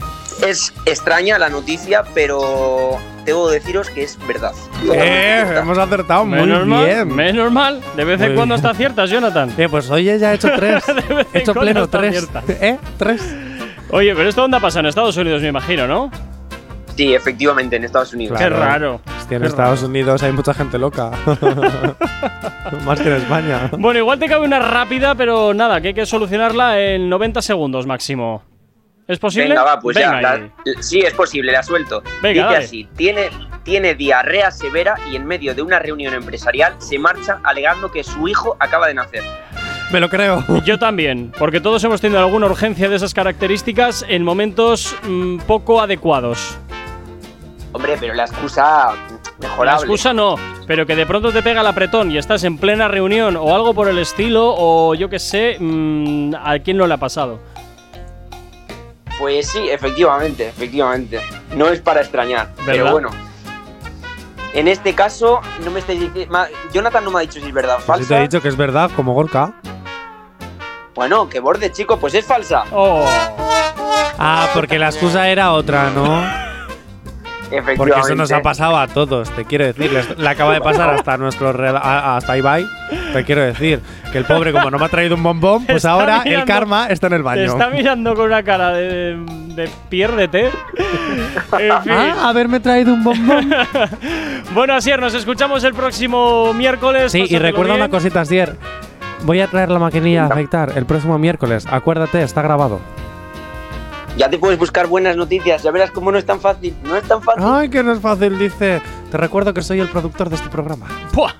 es extraña la noticia, pero debo deciros que es verdad. Eh, hemos acertado muy Menos mal, bien. menos mal. De vez en Muy cuando está aciertas, Jonathan. Eh, pues hoy ya he hecho tres. De vez he en hecho pleno tres. ¿Eh? Tres. Oye, pero esto dónde ha pasado en Estados Unidos, me imagino, ¿no? Sí, efectivamente, en Estados Unidos. Qué raro. Hostia, en Qué Estados Unidos hay mucha gente loca. Más que en España. Bueno, igual te cabe una rápida, pero nada, que hay que solucionarla en 90 segundos máximo. ¿Es posible? Venga, va, pues Venga ya. la- sí, es posible, la suelto. Venga, Dice dale. así: tiene, tiene diarrea severa y en medio de una reunión empresarial se marcha alegando que su hijo acaba de nacer. Me lo creo. Yo también, porque todos hemos tenido alguna urgencia de esas características en momentos mm, poco adecuados. Hombre, pero la excusa mejorable. La excusa no, pero que de pronto te pega el apretón y estás en plena reunión o algo por el estilo, o yo qué sé, mm, ¿a quién no le ha pasado? Pues sí, efectivamente, efectivamente. No es para extrañar, pero bueno. En este caso, no me estáis diciendo. Jonathan no me ha dicho si es verdad o Si falsa. te he dicho que es verdad, como Gorka. Bueno, que borde, chico, pues es falsa. Oh, Ah, porque la excusa era otra, ¿no? Efectivamente. Porque eso nos ha pasado a todos, te quiero decir. Le acaba de pasar hasta nuestro a- hasta Ibai. Te quiero decir que el pobre, como no me ha traído un bombón, pues Está ahora el mirando- karma está en el te baño. está mirando con una cara de, de piérdete. En fin. Ah, haberme traído un bombón. Bueno, Asier, nos escuchamos el próximo miércoles. Sí, y recuerda bien. una cosita, Asier. Voy a traer la maquinilla de afeitar el próximo miércoles. Acuérdate, está grabado. Ya te puedes buscar buenas noticias, ya verás cómo no es tan fácil. No es tan fácil. Ay, que no es fácil, dice. Te recuerdo que soy el productor de este programa. ¡Puah!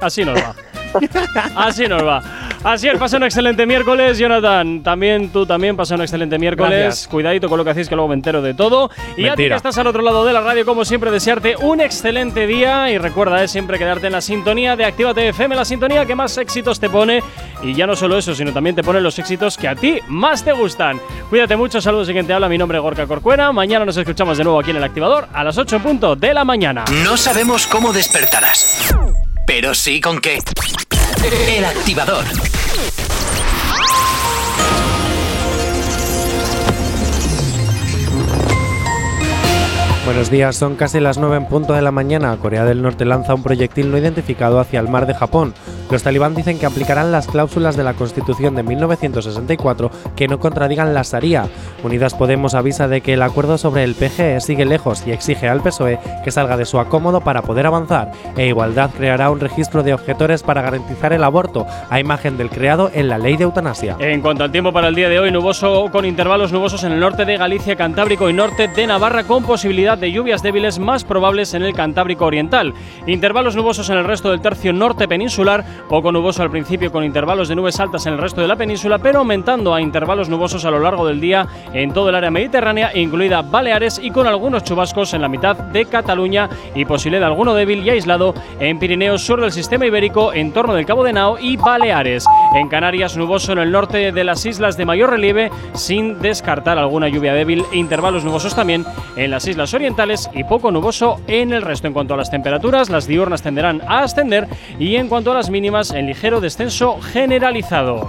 Así nos va. Así nos va. Así es, pasa un excelente miércoles, Jonathan. También tú también pasa un excelente miércoles. Gracias. Cuidadito con lo que hacéis, que luego me entero de todo. Y a ti que Mentira. estás al otro lado de la radio, como siempre, desearte un excelente día. Y recuerda, eh, siempre quedarte en la sintonía de Actívate FM, la sintonía que más éxitos te pone. Y ya no solo eso, sino también te pone los éxitos que a ti más te gustan. Cuídate mucho, saludos y quien te habla. Mi nombre es Gorka Corcuera. Mañana nos escuchamos de nuevo aquí en el activador a las 8 en punto de la mañana. No sabemos cómo despertarás, pero sí con qué. El activador. Buenos días, son casi las 9 en punto de la mañana. Corea del Norte lanza un proyectil no identificado hacia el mar de Japón. Los talibán dicen que aplicarán las cláusulas de la Constitución de 1964 que no contradigan la Sharia. Unidas Podemos avisa de que el acuerdo sobre el PGE sigue lejos y exige al PSOE que salga de su acómodo para poder avanzar. E Igualdad creará un registro de objetores para garantizar el aborto, a imagen del creado en la ley de eutanasia. En cuanto al tiempo para el día de hoy, nuboso con intervalos nubosos en el norte de Galicia, Cantábrico y norte de Navarra, con posibilidad de lluvias débiles más probables en el Cantábrico Oriental. Intervalos nubosos en el resto del tercio norte peninsular, poco nuboso al principio con intervalos de nubes altas en el resto de la península, pero aumentando a intervalos nubosos a lo largo del día en todo el área mediterránea, incluida Baleares y con algunos chubascos en la mitad de Cataluña y posibilidad de alguno débil y aislado en Pirineos sur del sistema ibérico en torno del Cabo de Nao y Baleares. En Canarias, nuboso en el norte de las islas de mayor relieve, sin descartar alguna lluvia débil intervalos nubosos también en las islas orientales y poco nuboso en el resto. En cuanto a las temperaturas, las diurnas tenderán a ascender y en cuanto a las en ligero descenso generalizado.